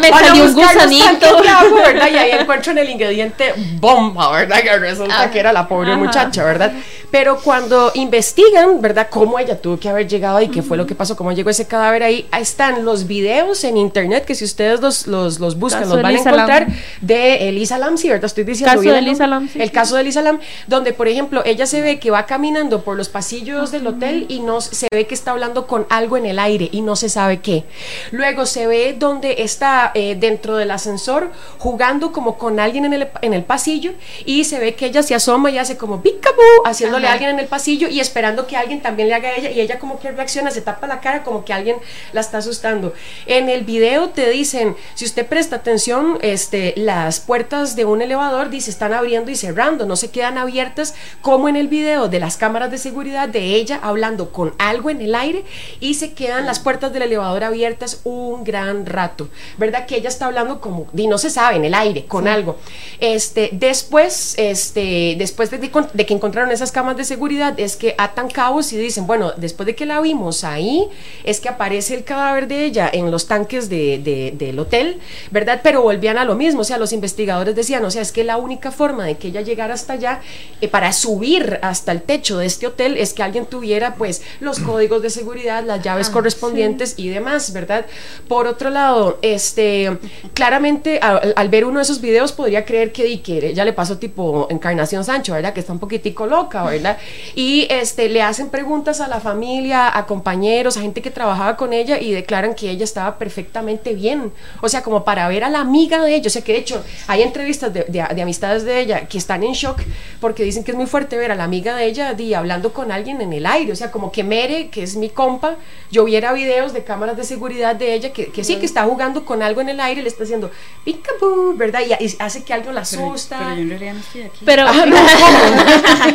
me van salió un gusanito. ¿verdad? Y ahí <laughs> encuentran el ingrediente bomba, ¿verdad? Que resulta que era la pobre muchacha, ¿verdad? Pero cuando investigan, ¿verdad? Cómo ella tuvo que haber llegado y qué fue lo que pasó, cómo llegó ese cadáver ahí, ahí están los videos en internet que si ustedes los, los, los buscan, Caso los van a encontrar Lam. de Elisa Lam, ¿sí, ¿verdad? Estoy diciendo Caso bien de el Elisa nombre? Lam, sí, El sí. caso de Elisa Lam, donde, por ejemplo, ella se ve que va caminando por los pasillos del hotel y no se ve que está hablando con algo en el aire y no se sabe qué. Luego se ve donde está eh, dentro del ascensor jugando como con alguien en el, en el pasillo y se ve que ella se asoma y hace como picaboo haciéndole a alguien en el pasillo y esperando que alguien también le haga a ella y ella como que reacciona, se tapa la cara como que alguien la está asustando. En el video te dicen, si usted presta atención, este, las puertas de un elevador dice están abriendo y cerrando, no se quedan abiertas como en el video de las cámaras de seguridad de ella hablando con algo en el aire y se quedan las puertas del elevador abiertas un gran rato, ¿verdad? Que ella está hablando como, y no se sabe, en el aire, con algo. Este, después, este, después de, de que encontraron esas cámaras de seguridad, es que atan cabos y dicen, bueno, después de que la vimos ahí, es que aparece el cadáver de ella en los tanques de, de- del hotel, ¿verdad? Pero volvían a lo mismo, o sea, los investigadores decían, o sea, es que la única forma de que ella llegara hasta allá, eh, para subir hasta el techo de este hotel, es que alguien tuviera, pues, los <clears throat> códigos de seguridad, las llaves correspondientes y demás, ¿verdad? Por otro lado, este, claramente, al, al ver uno de esos videos, podría creer que, que ya le pasó tipo Encarnación Sancho, ¿verdad? Que está un poquitico loca, ¿verdad? Y este, le hacen preguntas a la familia, a compañeros, a gente que trabajaba con ella y declaran que ella estaba perfectamente bien. O sea, como para ver a la amiga de ella. O sea, que de hecho hay entrevistas de, de- de amistades de ella que están en shock porque dicen que es muy fuerte ver a la amiga de ella di, hablando con alguien en el aire. O sea, como que Mere, que es mi compa, yo viera videos de cámaras de seguridad de ella que, que sí, que está jugando con algo en el aire, le está haciendo picaboo, ¿verdad? Y, y hace que algo la Pero, asusta. pero yo en realidad no estoy aquí. Pero Ah,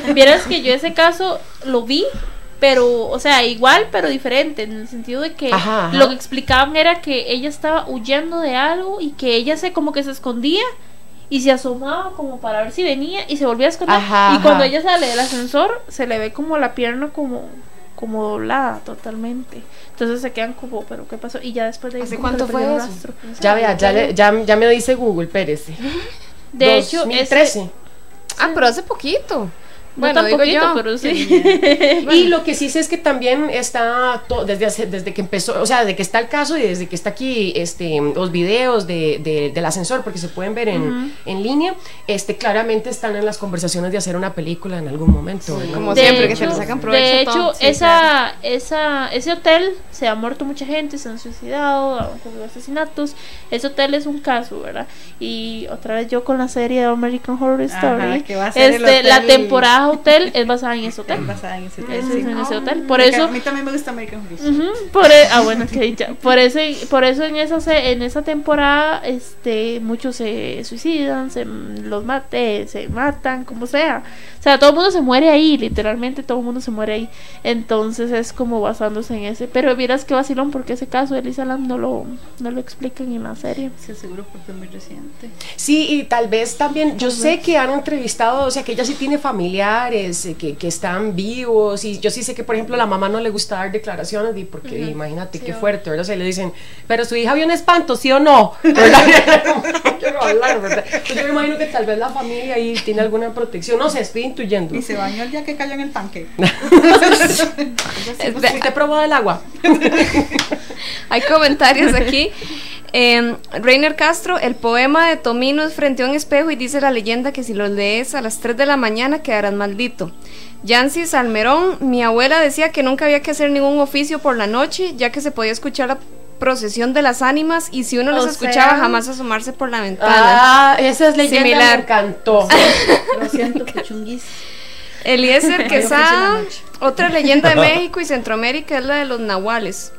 no, <laughs> vieras que yo ese caso lo vi, pero, o sea, igual, pero diferente, en el sentido de que Ajá, ajá. lo que explicaban era que ella estaba huyendo de algo y que ella se como que se escondía y se asomaba como para ver si venía y se volvía a esconder. Ajá, y cuando ella sale del ascensor, se le ve como la pierna como como doblada totalmente. Entonces se quedan como, pero ¿qué pasó? Y ya después de ahí ¿Hace cuánto fue eso? rastro. Ya vea, ya, le- ya, ya me dice Google, espérese. De hecho, 2013. ese- Ah, pero hace poquito. No Bueno, tan digo poquito, yo. pero sí. <laughs> Y lo que sí sé es que también está to- desde hace- desde que empezó, o sea, desde que está el caso y desde que está aquí este los videos de, de- del ascensor, porque se pueden ver en, en línea, este claramente están en las conversaciones de hacer una película en algún momento. ¿verdad? como de siempre, hecho, que se le sacan provecho de hecho todo. Sí, esa, esa, ese hotel se ha muerto mucha gente, se han suicidado, han ocurrido asesinatos. Ese hotel es un caso, ¿verdad? Y otra vez yo con la serie de American Horror Ajá, Story. que va a ser el este, la hotel- temporada hotel es basada en ese hotel. basada en ese hotel, es sí. en ese hotel. Por Porque eso. A mí también me gusta American Horror. Ujú, por e- ah bueno que dicha. por eso por eso en esa se- en esa temporada este muchos se suicidan se los mate se matan como sea o sea todo el mundo se muere ahí literalmente todo el mundo se muere ahí entonces es como basándose en ese pero miras que vacilón porque ese caso de Elisa Lam no lo no lo explican en la serie Sí, seguro porque es muy reciente. Sí, y tal vez también, yo sé que han entrevistado, o sea, que ella sí tiene familiares eh, que, que están vivos, y yo sí sé que, por ejemplo, a la mamá no le gusta dar declaraciones, y porque imagínate qué fuerte, ¿verdad? O sea, le dicen, pero su hija vio un espanto, ¿sí o no? ¿Verdad? <laughs> No quiero hablar, ¿verdad? Entonces yo me imagino que tal vez la familia ahí tiene alguna protección, no sé, estoy intuyendo. Y se bañó el día que cayó en el tanque. <laughs> Este, ¿Usted probó el agua? <laughs> Hay comentarios aquí. Eh, Reiner Castro, el poema de Tomino es frente a un espejo y dice la leyenda que si lo lees a las 3 de la mañana quedarás maldito. Yancy Salmerón, mi abuela decía que nunca había que hacer ningún oficio por la noche, ya que se podía escuchar la procesión de las ánimas y si uno O los escuchaba sea- jamás asomarse por la ventana. Ah, esa es leyenda, Similar. me encantó. <laughs> Lo siento, puchunguis. Eliezer Quesada, otra leyenda de <laughs> México y Centroamérica es la de los nahuales.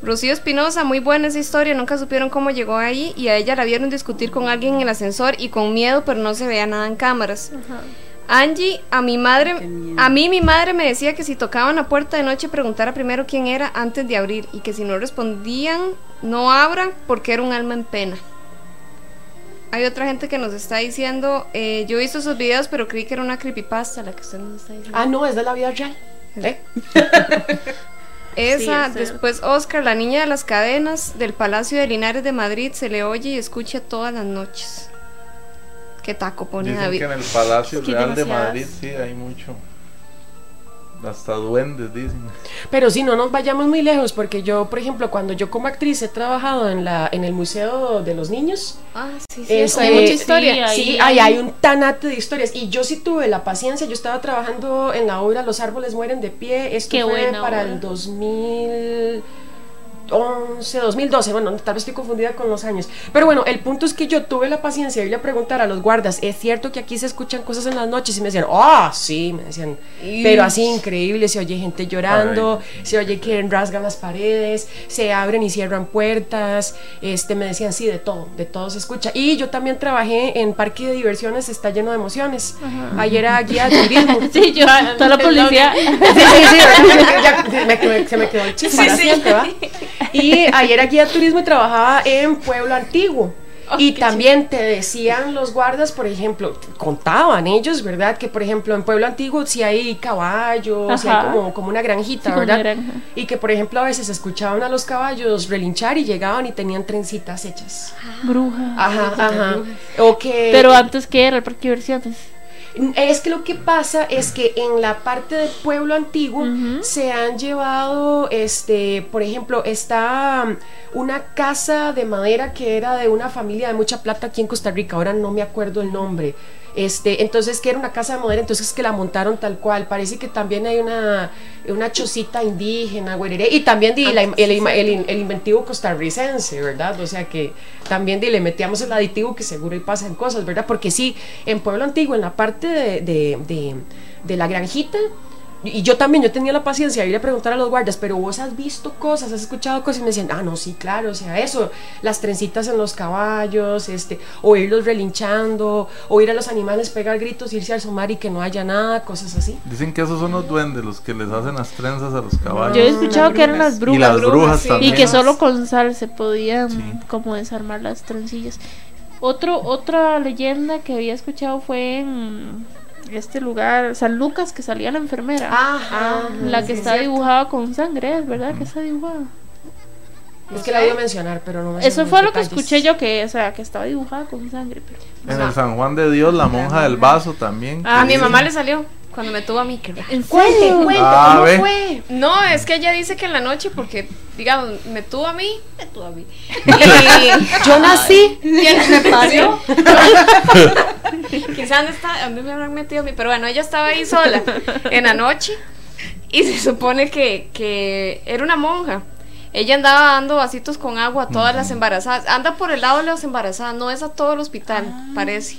Rocío Espinosa, muy buena esa historia, nunca supieron cómo llegó ahí y a ella la vieron discutir con alguien en el ascensor y con miedo, pero no se veía nada en cámaras. Angie, a mi madre, a mí mi madre me decía que si tocaban la puerta de noche preguntara primero quién era antes de abrir y que si no respondían no abran porque era un alma en pena. Hay otra gente que nos está diciendo, eh, yo he visto esos videos pero creí que era una creepypasta la que usted nos está diciendo. Ah, no, es de la vida real. ¿Eh? <laughs> Esa, Sí, después Oscar, la niña de las cadenas del Palacio de Linares de Madrid, se le oye y escucha todas las noches. Qué taco pone Dicen David. que en el Palacio Real de. Madrid sí hay mucho. Hasta duendes dicen. Pero si no nos vayamos muy lejos, porque yo, por ejemplo, cuando yo como actriz he trabajado en la en el Museo de los Niños. Ah, sí, sí. este, hay mucha historia. Sí, ahí- hay, hay un tanate de historias. Y yo sí tuve la paciencia. Yo estaba trabajando en la obra Los árboles mueren de pie. Esto Qué fue buena para obra. el 2011, 2012. Bueno, tal vez estoy confundida con los años. Pero bueno, el punto es que yo tuve la paciencia de ir a preguntar a los guardas. ¿Es cierto que aquí se escuchan cosas en las noches? Y me decían, ah, sí, me decían. Pero así increíble. Se oye gente llorando. Se oye que rasgan las paredes. Se abren y cierran puertas. Este, me decían, sí, de todo. De todo se escucha. Y yo también trabajé en Parque de Diversiones. Está lleno de emociones. Ayer era guía de <laughs> turismo. Sí, yo, toda la publicidad. Sí, sí, sí, ya- me se me quedó el chip para siempre, ¿va? Y ayer guía de turismo y trabajaba en Pueblo Antiguo. y también te decían los guardas, por ejemplo, contaban ellos, ¿verdad? Que por ejemplo en Pueblo Antiguo si hay caballos, si hay como, como una granjita, Sí, ¿verdad? granja. Y que por ejemplo a veces escuchaban a los caballos relinchar y llegaban y tenían trencitas hechas. Bruja. Ajá, ajá. O que Pero antes que era el parque de diversiones. Es que lo que pasa es que en la parte del pueblo antiguo se han llevado, este, por ejemplo, está um, una casa de madera que era de una familia de mucha plata aquí en Costa Rica, ahora no me acuerdo el nombre. Este, entonces que era una casa de madera, entonces que la montaron tal cual. Parece que también hay una, una chocita indígena, güerere, y también di, la- el, el- el inventivo costarricense, ¿verdad? O sea que también di, le metíamos el aditivo que seguro y pasan cosas, ¿verdad? Porque sí, en Pueblo Antiguo, en la parte de, de- de- de la granjita, y yo también, yo tenía la paciencia de ir a preguntar a los guardias, pero vos has visto cosas, has escuchado cosas y me decían, ah, no, sí, claro, o sea, eso, las trencitas en los caballos, este, oírlos relinchando, oír a los animales pegar gritos, irse al sumar y que no haya nada, cosas así. Dicen que esos son los duendes los que les hacen las trenzas a los caballos. Yo he escuchado que eran las brujas. y las brujas sí. también. Y que solo con sal se podían Sí. como desarmar las trencillas. Otro, otra leyenda que había escuchado fue en este lugar, San Lucas, que salía la enfermera. Ajá. la que sí, está dibujada con sangre, ¿es verdad que está dibujada? Es que la voy a mencionar, pero no me Eso fue lo que escuché yo, que, o sea, que estaba dibujada con sangre. Pero... En el San Juan de Dios, la monja del vaso también. A que mi mamá le salió cuando me tuvo a mí. que- ¿En Cuente, serio? cuente, Ah, ¿cómo ve. fue? No, es que ella dice que en la noche, porque, digamos, me tuvo a mí, me tuvo a mí. Y <laughs> Yo nací. ¿Quién me parió? <laughs> Quizás dónde está, dónde me habrán metido a mí, pero bueno, ella estaba ahí sola en la noche y se supone que, que era una monja. Ella andaba dando vasitos con agua a todas las embarazadas. Anda por el lado de las embarazadas, no es a todo el hospital, parece.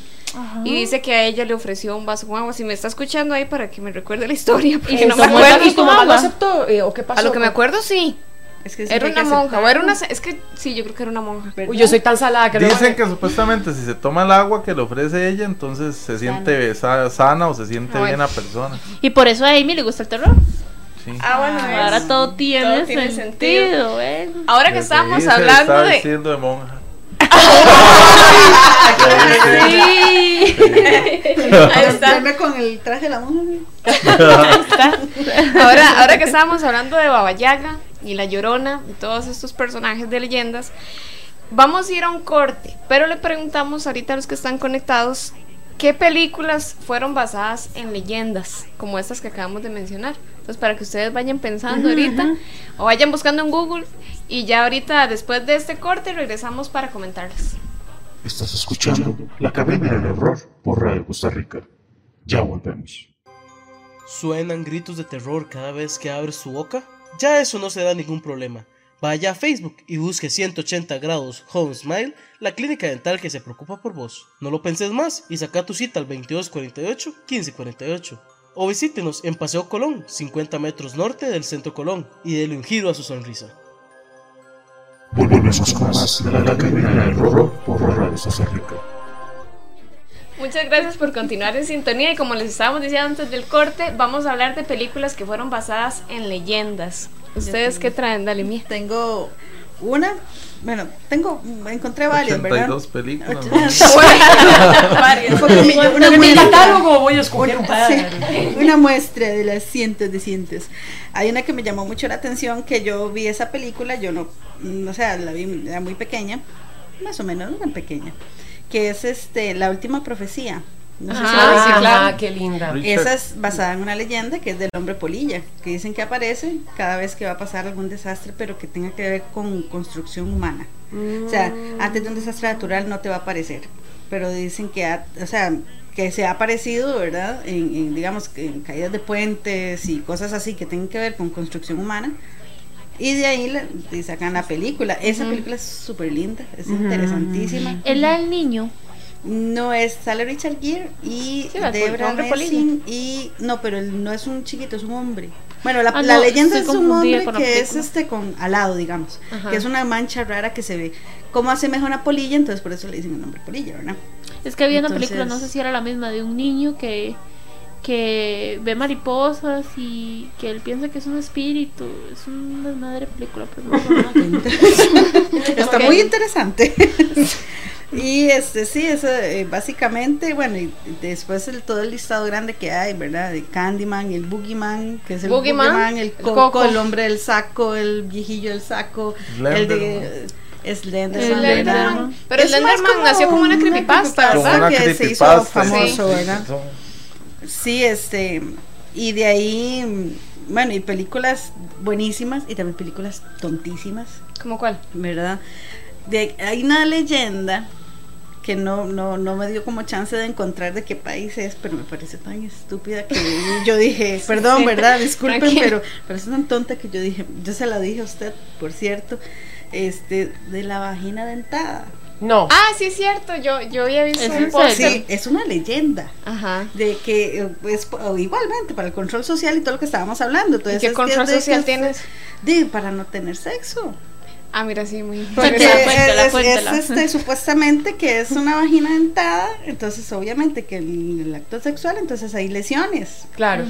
Y dice que a ella le ofreció un vaso con agua. Si me está escuchando ahí para que me recuerde la historia, <laughs> porque se no me acuerdo. ¿Y tu mamá lo aceptó? Eh, ¿O qué pasó? A lo que me acuerdo, sí. Es que sí Era hay que una monja. O era una. Es que sí, yo creo que era una monja. ¿verdad? Uy, yo soy tan salada que Dicen que supuestamente si se toma el agua que le ofrece ella, entonces se siente sa- sana o se siente bien la persona. Y por eso a Amy le gusta el terror. Sí. Ah, bueno, Ahora todo tiene, todo tiene sentido, ¿ven? Ahora que estábamos hablando de. vestiendo de monja. Sí. Ahí está. Con el traje de la monja. Ahora, ahora que estábamos hablando de Baba Yaga y La Llorona y todos estos personajes de leyendas, vamos a ir a un corte, pero le preguntamos ahorita a los que están conectados qué películas fueron basadas en leyendas, como estas que acabamos de mencionar. Entonces, para que ustedes vayan pensando ahorita o vayan buscando en Google y ya ahorita, después de este corte, regresamos para comentarles. Estás escuchando La Academia del Horror por Radio Costa Rica. Ya volvemos. ¿Suenan gritos de terror cada vez que abres tu boca? Ya eso no será ningún problema. Vaya a Facebook y busque 180 grados Home Smile, la clínica dental que se preocupa por vos. No lo penses más y saca tu cita al 2248-1548. O visítenos en Paseo Colón, 50 metros norte del Centro Colón, y dele un giro a su sonrisa. Volvemos con más de La del Horror por Radio Costa Rica. Muchas gracias por continuar en sintonía y como les estábamos diciendo antes del corte, vamos a hablar de películas que fueron basadas en leyendas. ¿Ustedes qué traen? Dale, mía. Tengo una, bueno, tengo, encontré varias, ¿verdad? 82 películas. <laughs> Varias. Una En mi muestra- catálogo voy a escoger un par. Sí, una muestra de las cientos de cientos. Hay una que me llamó mucho la atención, que yo vi esa película, yo no, mm, o sea, la vi, era muy pequeña, más o menos, no tan pequeña, que es este La Última Profecía. No sé si Ah, la claro. qué linda. Esa es basada en una leyenda que es del hombre polilla, que dicen que aparece cada vez que va a pasar algún desastre, pero que tenga que ver con construcción humana. O sea, antes de un desastre natural no te va a aparecer, pero dicen que, ha- o sea, que se ha aparecido, ¿verdad? En, en, digamos, que en caídas de puentes y cosas así que tengan que ver con construcción humana. Y de ahí la- y sacan la película. Esa película es súper linda, es interesantísima. El del niño. No es, sale Richard Gere y Sí, Debra Messing y no, pero él no es un chiquito, es un hombre. Bueno, la, Ah, la no, leyenda es un hombre que es este con alado, digamos, Ajá. que es una mancha rara que se ve. Como asemeja una polilla, entonces por eso le dicen el nombre polilla, ¿verdad? Es que había una película, no sé si era la misma, de un niño que que ve mariposas y que él piensa que es un espíritu. Es una madre película, pero no recuerdo nada. <laughs> Está muy interesante. <laughs> y este sí, eso eh, básicamente, bueno, y después el, todo el listado grande que hay, ¿verdad? De Candyman, el Boogeyman, que es el Boogeyman, Boogeyman, el el Coco, Coco. el hombre del saco, el viejillo del saco, el de Slenderman. Pero Es Slenderman nació como una creepypasta, Como ¿verdad? una que se hizo famoso, sí. ¿verdad? Sí, este, y de ahí, bueno, y películas buenísimas y también películas tontísimas. ¿Cómo cuál? ¿verdad? De, hay una leyenda que no, no, no me dio como chance de encontrar de qué país es, pero me parece tan estúpida que <laughs> yo dije, perdón, ¿verdad? Disculpen, pero parece tan tonta que yo dije, yo se la dije a usted, por cierto, este, de la vagina dentada. No. Ah, sí es cierto, yo, yo había visto ¿Es un serio? Sí, es una leyenda. Ajá. De que, eh, o igualmente, para el control social y todo lo que estábamos hablando. ¿Y Entonces, qué es que control es de social tienes? De, para no tener sexo. Ah, mira, sí, muy Porque Cuéntala, cuéntala, es, este, <laughs> supuestamente que es una vagina dentada, entonces obviamente que el, el acto sexual, entonces hay lesiones. Claro.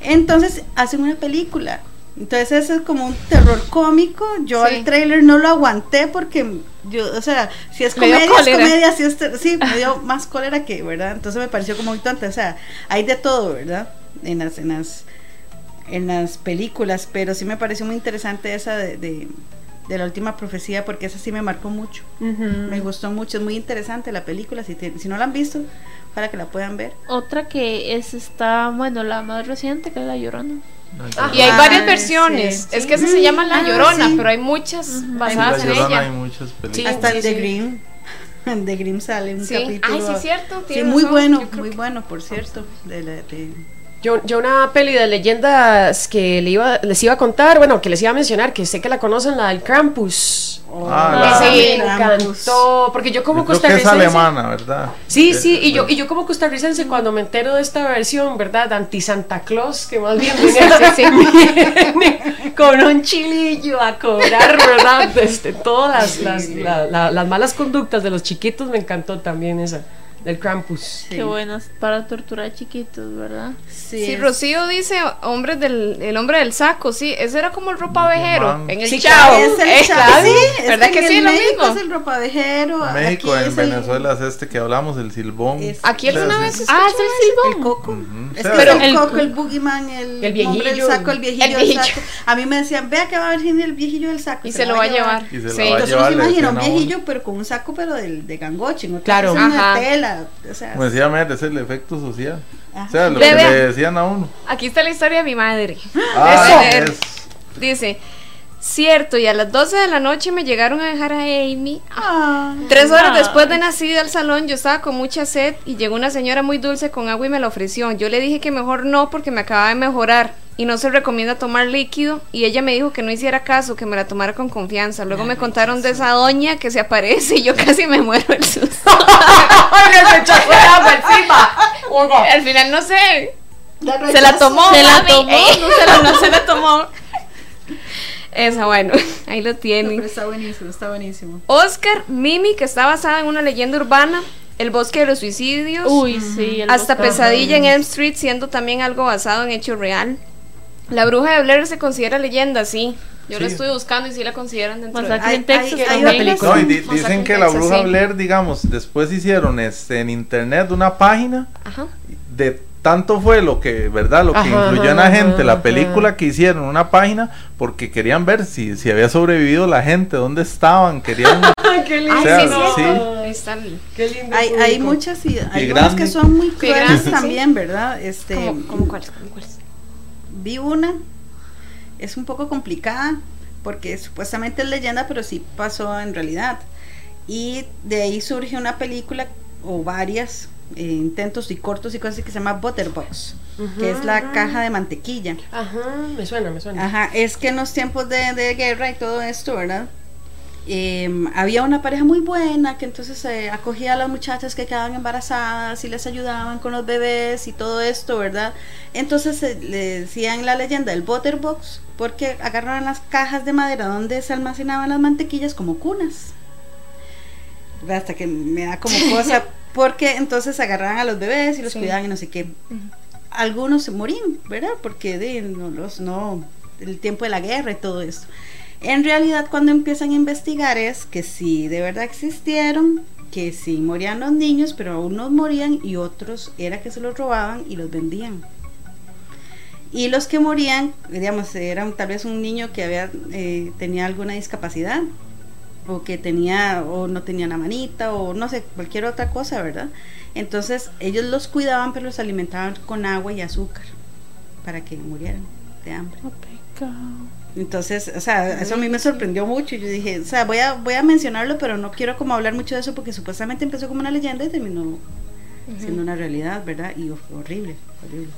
Entonces hacen una película. Entonces ese es como un terror cómico. Yo Sí. el trailer no lo aguanté porque yo, o sea, si es comedia, es comedia, si es sí, me dio más cólera que, ¿verdad? Entonces me pareció como muy tonta. O sea, hay de todo, ¿verdad? En las, en las, en las películas, pero sí me pareció muy interesante esa de, de, de la última profecía porque esa sí me marcó mucho. Me gustó mucho, es muy interesante la película. Si, te- si no la han visto, para que la puedan ver. Otra que es está, bueno, la más reciente que es La Llorona. Y hay Ah, varias sí. versiones. Es Sí. que esa se llama La Ah, Llorona, sí. pero hay muchas La basadas en Llorona hay ella. muchas películas. Sí, Hasta el de sí. Grimm. <laughs> The Grimm sale un Sí. capítulo. Ay, sí, es cierto, muy razón, bueno, muy que- bueno, por cierto. De la, de- Yo, yo una peli de leyendas que le iba, les iba a contar, bueno, que les iba a mencionar, que sé que la conocen, la del Krampus. Ah, la- me encantó, porque yo como Yo creo que es costarricense... alemana, ¿verdad? Sí, sí, y yo, y yo como costarricense cuando me entero de esta versión, ¿verdad? Anti-Santa Claus, que más bien <laughs> viene, viene <laughs> con un chilillo a cobrar, ¿verdad? Este, todas las, las, la- la- las malas conductas de los chiquitos, me encantó también esa, del Krampus. sí. Qué buenas para torturar chiquitos, ¿verdad? Sí, Sí, es- Rocío dice hombres del el hombre del saco, sí, ese era como el ropavejero en el Sí, chavo. es el Eh, chavo, sí, es ¿verdad en que sí el lo México mismo? es el ropavejero. En México, aquí en es el- Venezuela es este que hablamos, el silbón. Es- Aquí O sea, alguna sí. vez Ah, es el El silbón. coco. Ujú. Es O sea, que Pero es el el- coco, el boogeyman, el, El hombre del viejillo. saco, el viejillo El del viejillo. saco. A mí me decían, vea que va a venir el viejillo del saco. Y se lo va a llevar. Y se la Sí. va a Entonces uno llevar, se imagina un viejillo, pero con un saco, pero del, de gangoche, ¿no? Claro. Es una Ajá. Tela, o sea, Como decía Mer, es el efecto social. Ajá. O sea, lo Ve, que le decían a uno. Aquí está la historia de mi madre. Ah, Eso. es- Dice, cierto, y a las 12 de la noche me llegaron a dejar a Amy. Ah. Tres horas Ay. después de nacida al salón, yo estaba con mucha sed y llegó una señora muy dulce con agua y me la ofreció. Yo le dije que mejor no porque me acababa de mejorar y no se recomienda tomar líquido y ella me dijo que no hiciera caso, que me la tomara con confianza. Luego me contaron de esa doña que se aparece y yo casi me muero el susto. <laughs> ¡Ay, le echó el agua encima! Al final no sé. Se la tomó. Se la mami. tomó. Ey, no, se la, no se la tomó. Esa, bueno, <laughs> ahí lo No, pero está buenísimo, está buenísimo. Oscar Mimi, que está basada en una leyenda urbana, El bosque de los suicidios, Uy, sí. el hasta bosque. Pesadilla en Elm Street, siendo también algo basado en hecho real. La bruja de Blair se considera leyenda, sí. Yo la Sí. estuve buscando y sí la consideran dentro de... En Hay- Texas hay- hay también. otras- No, y di- Masacre dicen en que la bruja sí. Blair, digamos, después hicieron este, en internet una página Ajá. de tanto fue lo que, ¿verdad? Lo que Ajá, influyó en la ajá, gente, la ajá. película que hicieron, una página, porque querían ver si, si había sobrevivido la gente, dónde estaban, querían... <laughs> qué Ay, O sea, sí, sí, Qué lindo. Hay, hay muchas y hay unas que son muy crueles también, ¿verdad? Este, ¿Cómo, cómo cuáles? ¿Cómo cuáles? Vi una, es un poco complicada porque supuestamente es leyenda, pero sí pasó en realidad. Y de ahí surge una película o varias eh, intentos y cortos y cosas que se llama Butterbox, que es la caja de mantequilla. Ajá, me suena, me suena. Ajá, es que en los tiempos de, de guerra y todo esto, ¿verdad? Em, había una pareja muy buena que entonces eh, acogía a las muchachas que quedaban embarazadas y les ayudaban con los bebés y todo esto, ¿verdad? Entonces eh, le decían la leyenda del butterbox porque agarraban las cajas de madera donde se almacenaban las mantequillas como cunas. Hasta que me da como <laughs> cosa, porque entonces agarraban a los bebés y los Sí. cuidaban y no sé qué. Algunos se morían, ¿verdad? Porque de, no, los, no, el tiempo de la guerra y todo esto. En realidad, cuando empiezan a investigar es que sí, de verdad existieron, que sí morían los niños, pero unos morían y otros era que se los robaban y los vendían. Y los que morían, digamos, eran tal vez un niño que había, eh, tenía alguna discapacidad, o que tenía, o no tenía una manita, o no sé, cualquier otra cosa, ¿verdad? Entonces ellos los cuidaban, pero los alimentaban con agua y azúcar, para que murieran de hambre. Oh. Entonces, o sea, eso a mí me sorprendió mucho. Yo dije, o sea, voy a, voy a mencionarlo, pero no quiero como hablar mucho de eso porque supuestamente empezó como una leyenda y terminó siendo una realidad, ¿verdad? Y hor- horrible, horrible.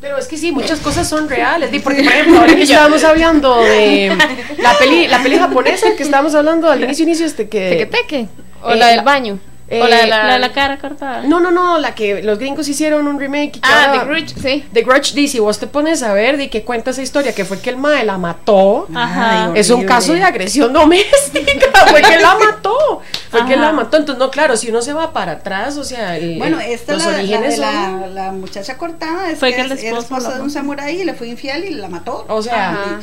Pero es que sí, muchas cosas son reales. di, Porque, por ejemplo, ahora que <laughs> estábamos hablando de <laughs> la peli, la peli japonesa que estábamos hablando al inicio, inicio, este que. Teque Teque. O Eh, la del la- baño. Eh, o la de La, la, cara cortada. No, no, no, la que los gringos hicieron un remake. y que Ah, The Grudge, sí. The Grudge dice, vos te pones a ver de que cuenta esa historia, que fue que el mae la mató. Ajá. Ay, Es un caso de agresión <laughs> doméstica, fue que la mató, fue que Ajá. la mató. Entonces, no, claro, si uno se va para atrás, o sea, el- Bueno, esta los la, la, orígenes de la, son- la muchacha cortada es Fue que que el esposo esposa de un samurái y le fue infiel y la mató. O sea, Ajá.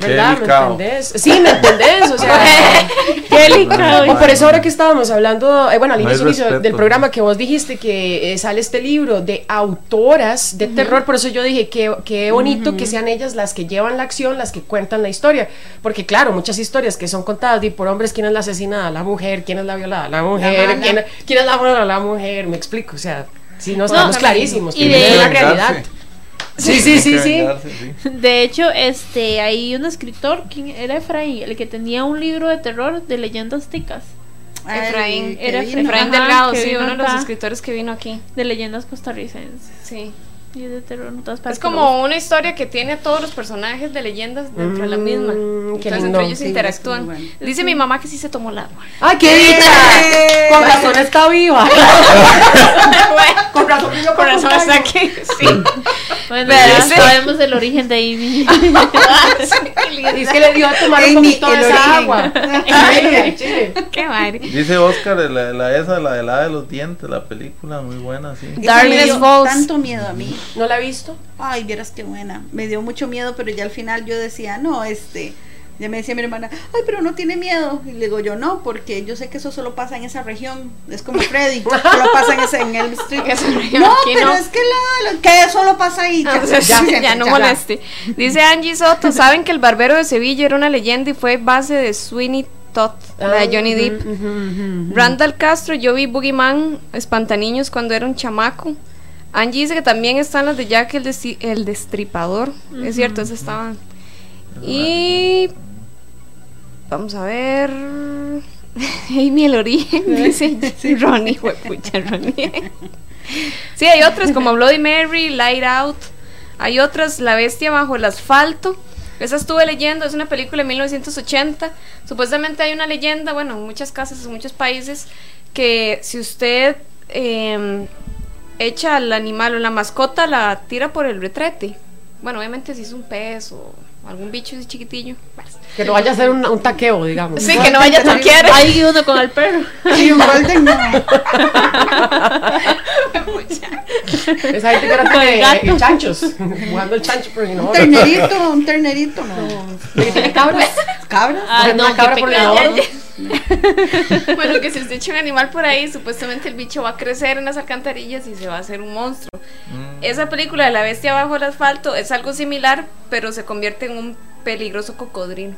¿Verdad? ¿Me entendés? Sí, ¿me entendés? O sea, <laughs> Qué delicado. por eso ahora que estábamos hablando, eh, bueno, al inicio, respeto, del ¿no? programa que vos dijiste que eh, sale este libro de autoras de terror, por eso yo dije que qué bonito que sean ellas las que llevan la acción, las que cuentan la historia, porque claro, muchas historias que son contadas di, por hombres, quién es la asesinada, la mujer, quién es la violada, la mujer, quién, quién es la mala, la mujer, me explico, o sea, si no estamos No, clarísimos, y de- es la realidad. Sí, sí, sí, sí. <laughs> De hecho, este, hay un escritor, ¿quién era Efraín? El que tenía un libro de terror de leyendas ticas, Ay, Efraín, era. Efraín Ajá, Delgado, sí, uno de los escritores que vino aquí. de leyendas costarricenses. Sí. Y es de terror en todas partes. Es como una historia que tiene a todos los personajes de leyendas dentro de la misma. Mm, Entonces lindo. entre ellos Sí, interactúan. bueno. Dice mi mamá que sí se tomó el agua. ¡Ay, qué dicha! Con razón está viva. <laughs> Con razón Por para razón está aquí. Sí. Bueno, Pero ya sí. sabemos el origen de Amy. <laughs> Y es que le dio a tomar un poquito de esa agua. <laughs> Qué madre. Dice Oscar, la, la esa, la de la de los dientes, la película, muy buena, sí. Falls. tanto miedo a mí. ¿No la he visto? Ay, vieras qué buena. Me dio mucho miedo, pero ya al final yo decía, no, este. Ya me decía mi hermana, ay, pero no tiene miedo. Y le digo yo, no, porque yo sé que eso solo pasa en esa región. Es como Freddy, <laughs> solo pasa en, ese, en el <laughs> street. Esa región, No, pero no. es que, la, la- que solo pasa ahí. <laughs> Ya, Entonces, ya, ya, ya, no moleste. Dice Angie Soto, ¿saben que el barbero de Sevilla era una leyenda y fue base de Sweeney Todd, la de Johnny Depp? Randall Castro, yo vi Boogeyman, Espantaniños cuando era un chamaco. Angie dice que también están las de Jack el, el Destripador. Es cierto, esas estaban. Y. Vamos a ver. <laughs> Amy el origen, dice Ronnie, Ronnie. sí, hay otras como Bloody Mary, Light Out. Hay otras, La Bestia bajo el asfalto. Esa estuve leyendo, es una película de 1980. Supuestamente hay una leyenda, bueno, en muchas casas, en muchos países, que si usted eh, echa al animal o la mascota, la tira por el retrete. Bueno, obviamente si es un pez o algún bicho así chiquitillo. pues. Que no vaya a ser un, un taqueo, digamos. Sí, que no vaya a toquear. Hay <laughs> uno con el perro. Y un golden no. <laughs> Esa gente que ahora Con el tiene gato. chanchos. Jugando el chancho, pero no. Un ternerito, un ternerito, no. ¿Tiene cabras? Cabras. Ah, no, cabra por el <laughs> bueno, que si usted echa un animal por ahí, supuestamente el bicho va a crecer en las alcantarillas y se va a hacer un monstruo. Mm. Esa película de la bestia bajo el asfalto es algo similar, pero se convierte en un peligroso cocodrilo.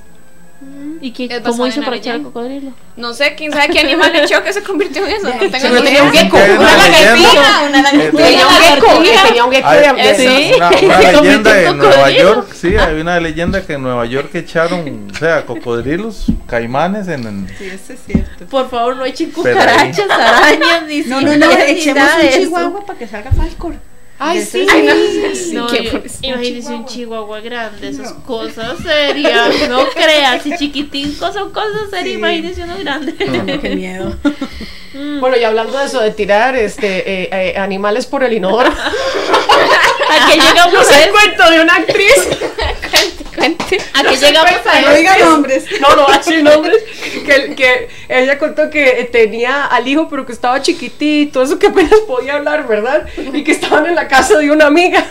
¿Y qué, Es cómo hizo para echar el leyenda. cocodrilo? No sé, quién sabe qué animal echó que se convirtió en eso. <laughs> No tengo tenía un gecko, una lagartija, una Tenía un gecko, tenía un gecko de una, una leyenda <laughs> en de Nueva. York, sí, hay una leyenda que en Nueva York echaron, o sea, cocodrilos, caimanes en, en- Sí, eso es cierto. Por favor, no echen cucarachas, arañas, ni No, no, no, echemos un chihuahua para que salga Falcor. Ay, sí. no, sí, No, imagínese un chihuahua grande, esas cosas serias, no <laughs> creas, si chiquiticos son cosas serias, Sí. imagínese uno grande. No, qué miedo. Bueno, y hablando de eso, de tirar este, eh, eh, animales por el inodoro, <laughs> ¿A qué llegamos no a sé el cuento de una actriz. Cuente. ¿A qué llegamos a No diga nombres. No, no, así nombres. Que, que ella contó que eh, tenía al hijo, pero que estaba chiquitito, eso que apenas podía hablar, ¿verdad? Y que estaban en la casa de una amiga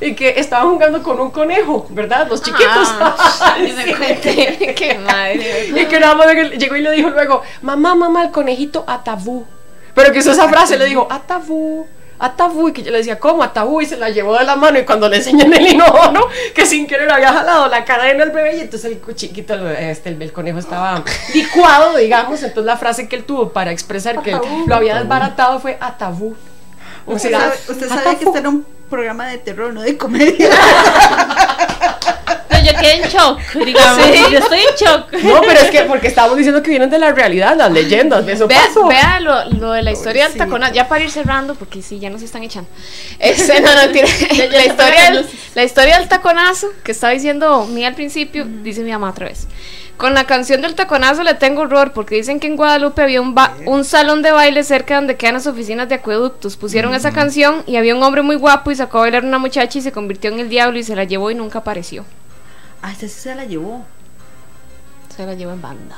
y que estaban jugando con un conejo, ¿verdad? Los chiquitos. Ah, <laughs> me cuente. <laughs> Qué madre. Y que nada más llegó y le dijo luego, mamá, mamá, el conejito atabú. Pero que usó esa frase, le dijo, atabú. Atabú, y que yo le decía, ¿cómo? Atabú, y se la llevó de la mano. Y cuando le enseñan el inodoro, que sin querer había jalado la cadena al bebé, y entonces el chiquito, este, el, el conejo estaba licuado, digamos. Entonces la frase que él tuvo para expresar que lo había desbaratado fue atabú. O Usted sabe, usted sabe que este era un programa de terror, no de comedia. <laughs> No, yo quedé en shock, <laughs> digamos, yo estoy en shock. No, pero es que porque estábamos diciendo que vienen de la realidad, las leyendas, de eso Vea, pasó. vea lo, lo de la historia del taconazo, ya para ir cerrando, porque sí, ya nos están echando. <laughs> Este, no, no, tira- <laughs> la, se historia del, la historia del taconazo que estaba diciendo Mía al principio, dice mi mamá otra vez. Con la canción del taconazo le tengo horror porque dicen que en Guadalupe había un, ba- un salón de baile cerca donde quedan las oficinas de acueductos. Pusieron esa canción y había un hombre muy guapo y sacó a bailar una muchacha y se convirtió en el diablo y se la llevó y nunca apareció. Ah, ese sí se la llevó. Se la llevó en banda.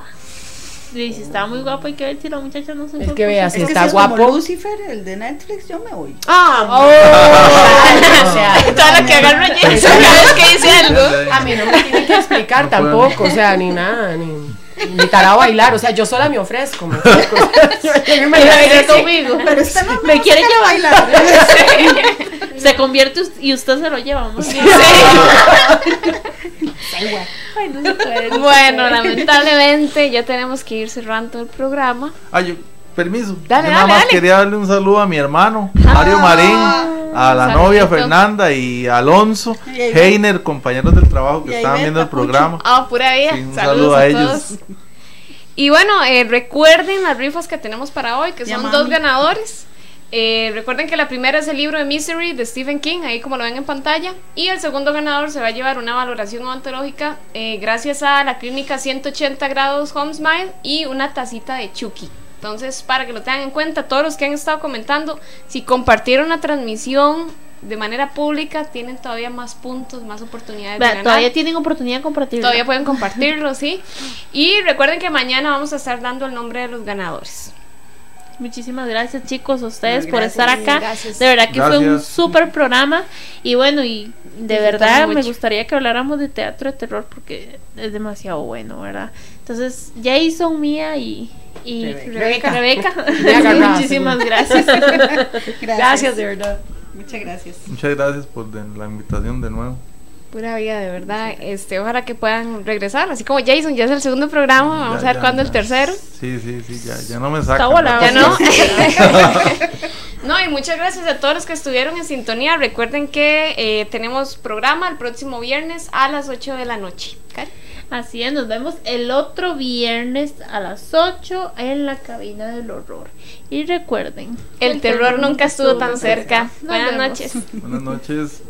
Y si estaba muy guapo, hay que ver si la muchacha no se Es que vea, si es que está si es guapo. como Lucifer, el de Netflix, yo me voy. Ah, o sea, Toda la que agarra Jason cada vez que dice algo. A mí no me tienen que explicar No tampoco, o sea, ni nada, ni invitar a bailar, o sea, yo sola me ofrezco. Me ofrezco. <laughs> Yo me conmigo. Pero usted no Me quiere saca a llevar. bailar. <laughs> Se convierte y usted se lo lleva. vamos. Ay, no se puede. Bueno, lamentablemente ya tenemos que ir cerrando el programa. Ah, yo- permiso. Dale, yo nada dale, más dale. quería darle un saludo a mi hermano, Mario Marín, a la saludito. novia Fernanda y Alonso, Y ahí. Heiner, compañeros del trabajo que estaban viendo el programa. Ah, pura vida. Sí, un Saludos saludo a, a ellos. todos. Y bueno, eh, recuerden las rifas que tenemos para hoy, que son dos ganadores. Eh, recuerden que la primera es el libro de Misery de Stephen King, ahí como lo ven en pantalla. Y el segundo ganador se va a llevar una valoración odontológica eh, gracias a la clínica 180 grados Home Smile y una tacita de Chucky. Entonces, para que lo tengan en cuenta, todos los que han estado comentando, si compartieron la transmisión de manera pública, tienen todavía más puntos, más oportunidades de ganar. todavía tienen oportunidad de compartirlo. Todavía pueden compartirlo, sí. Y recuerden que mañana vamos a estar dando el nombre de los ganadores. Muchísimas gracias chicos a ustedes por estar acá. gracias. De verdad que fue un súper programa. Y bueno, y de verdad me gustaría que habláramos de teatro de terror porque es demasiado bueno, ¿verdad? Entonces, Jason, Mía y, y Rebeca. Rebeca. Agarraste, <laughs> <laughs> Muchísimas gracias. <laughs> Gracias. Gracias, de verdad. Muchas gracias. Muchas gracias por de- la invitación de nuevo. Pura vida, de verdad. Este, ojalá que puedan regresar. Así como Jason, ya es el segundo programa. Vamos Ya, a ver ya, cuándo el tercero. Sí, sí, sí, ya, ya no me sacan. volado. Ya no. No, y muchas gracias a todos los que estuvieron en sintonía. Recuerden que eh, tenemos programa el próximo viernes a las 8 de la noche. Cari. Así es, nos vemos el otro viernes a las 8 en la cabina del horror. Y recuerden, El terror nunca estuvo tan cerca. Buenas vemos. noches. Buenas noches.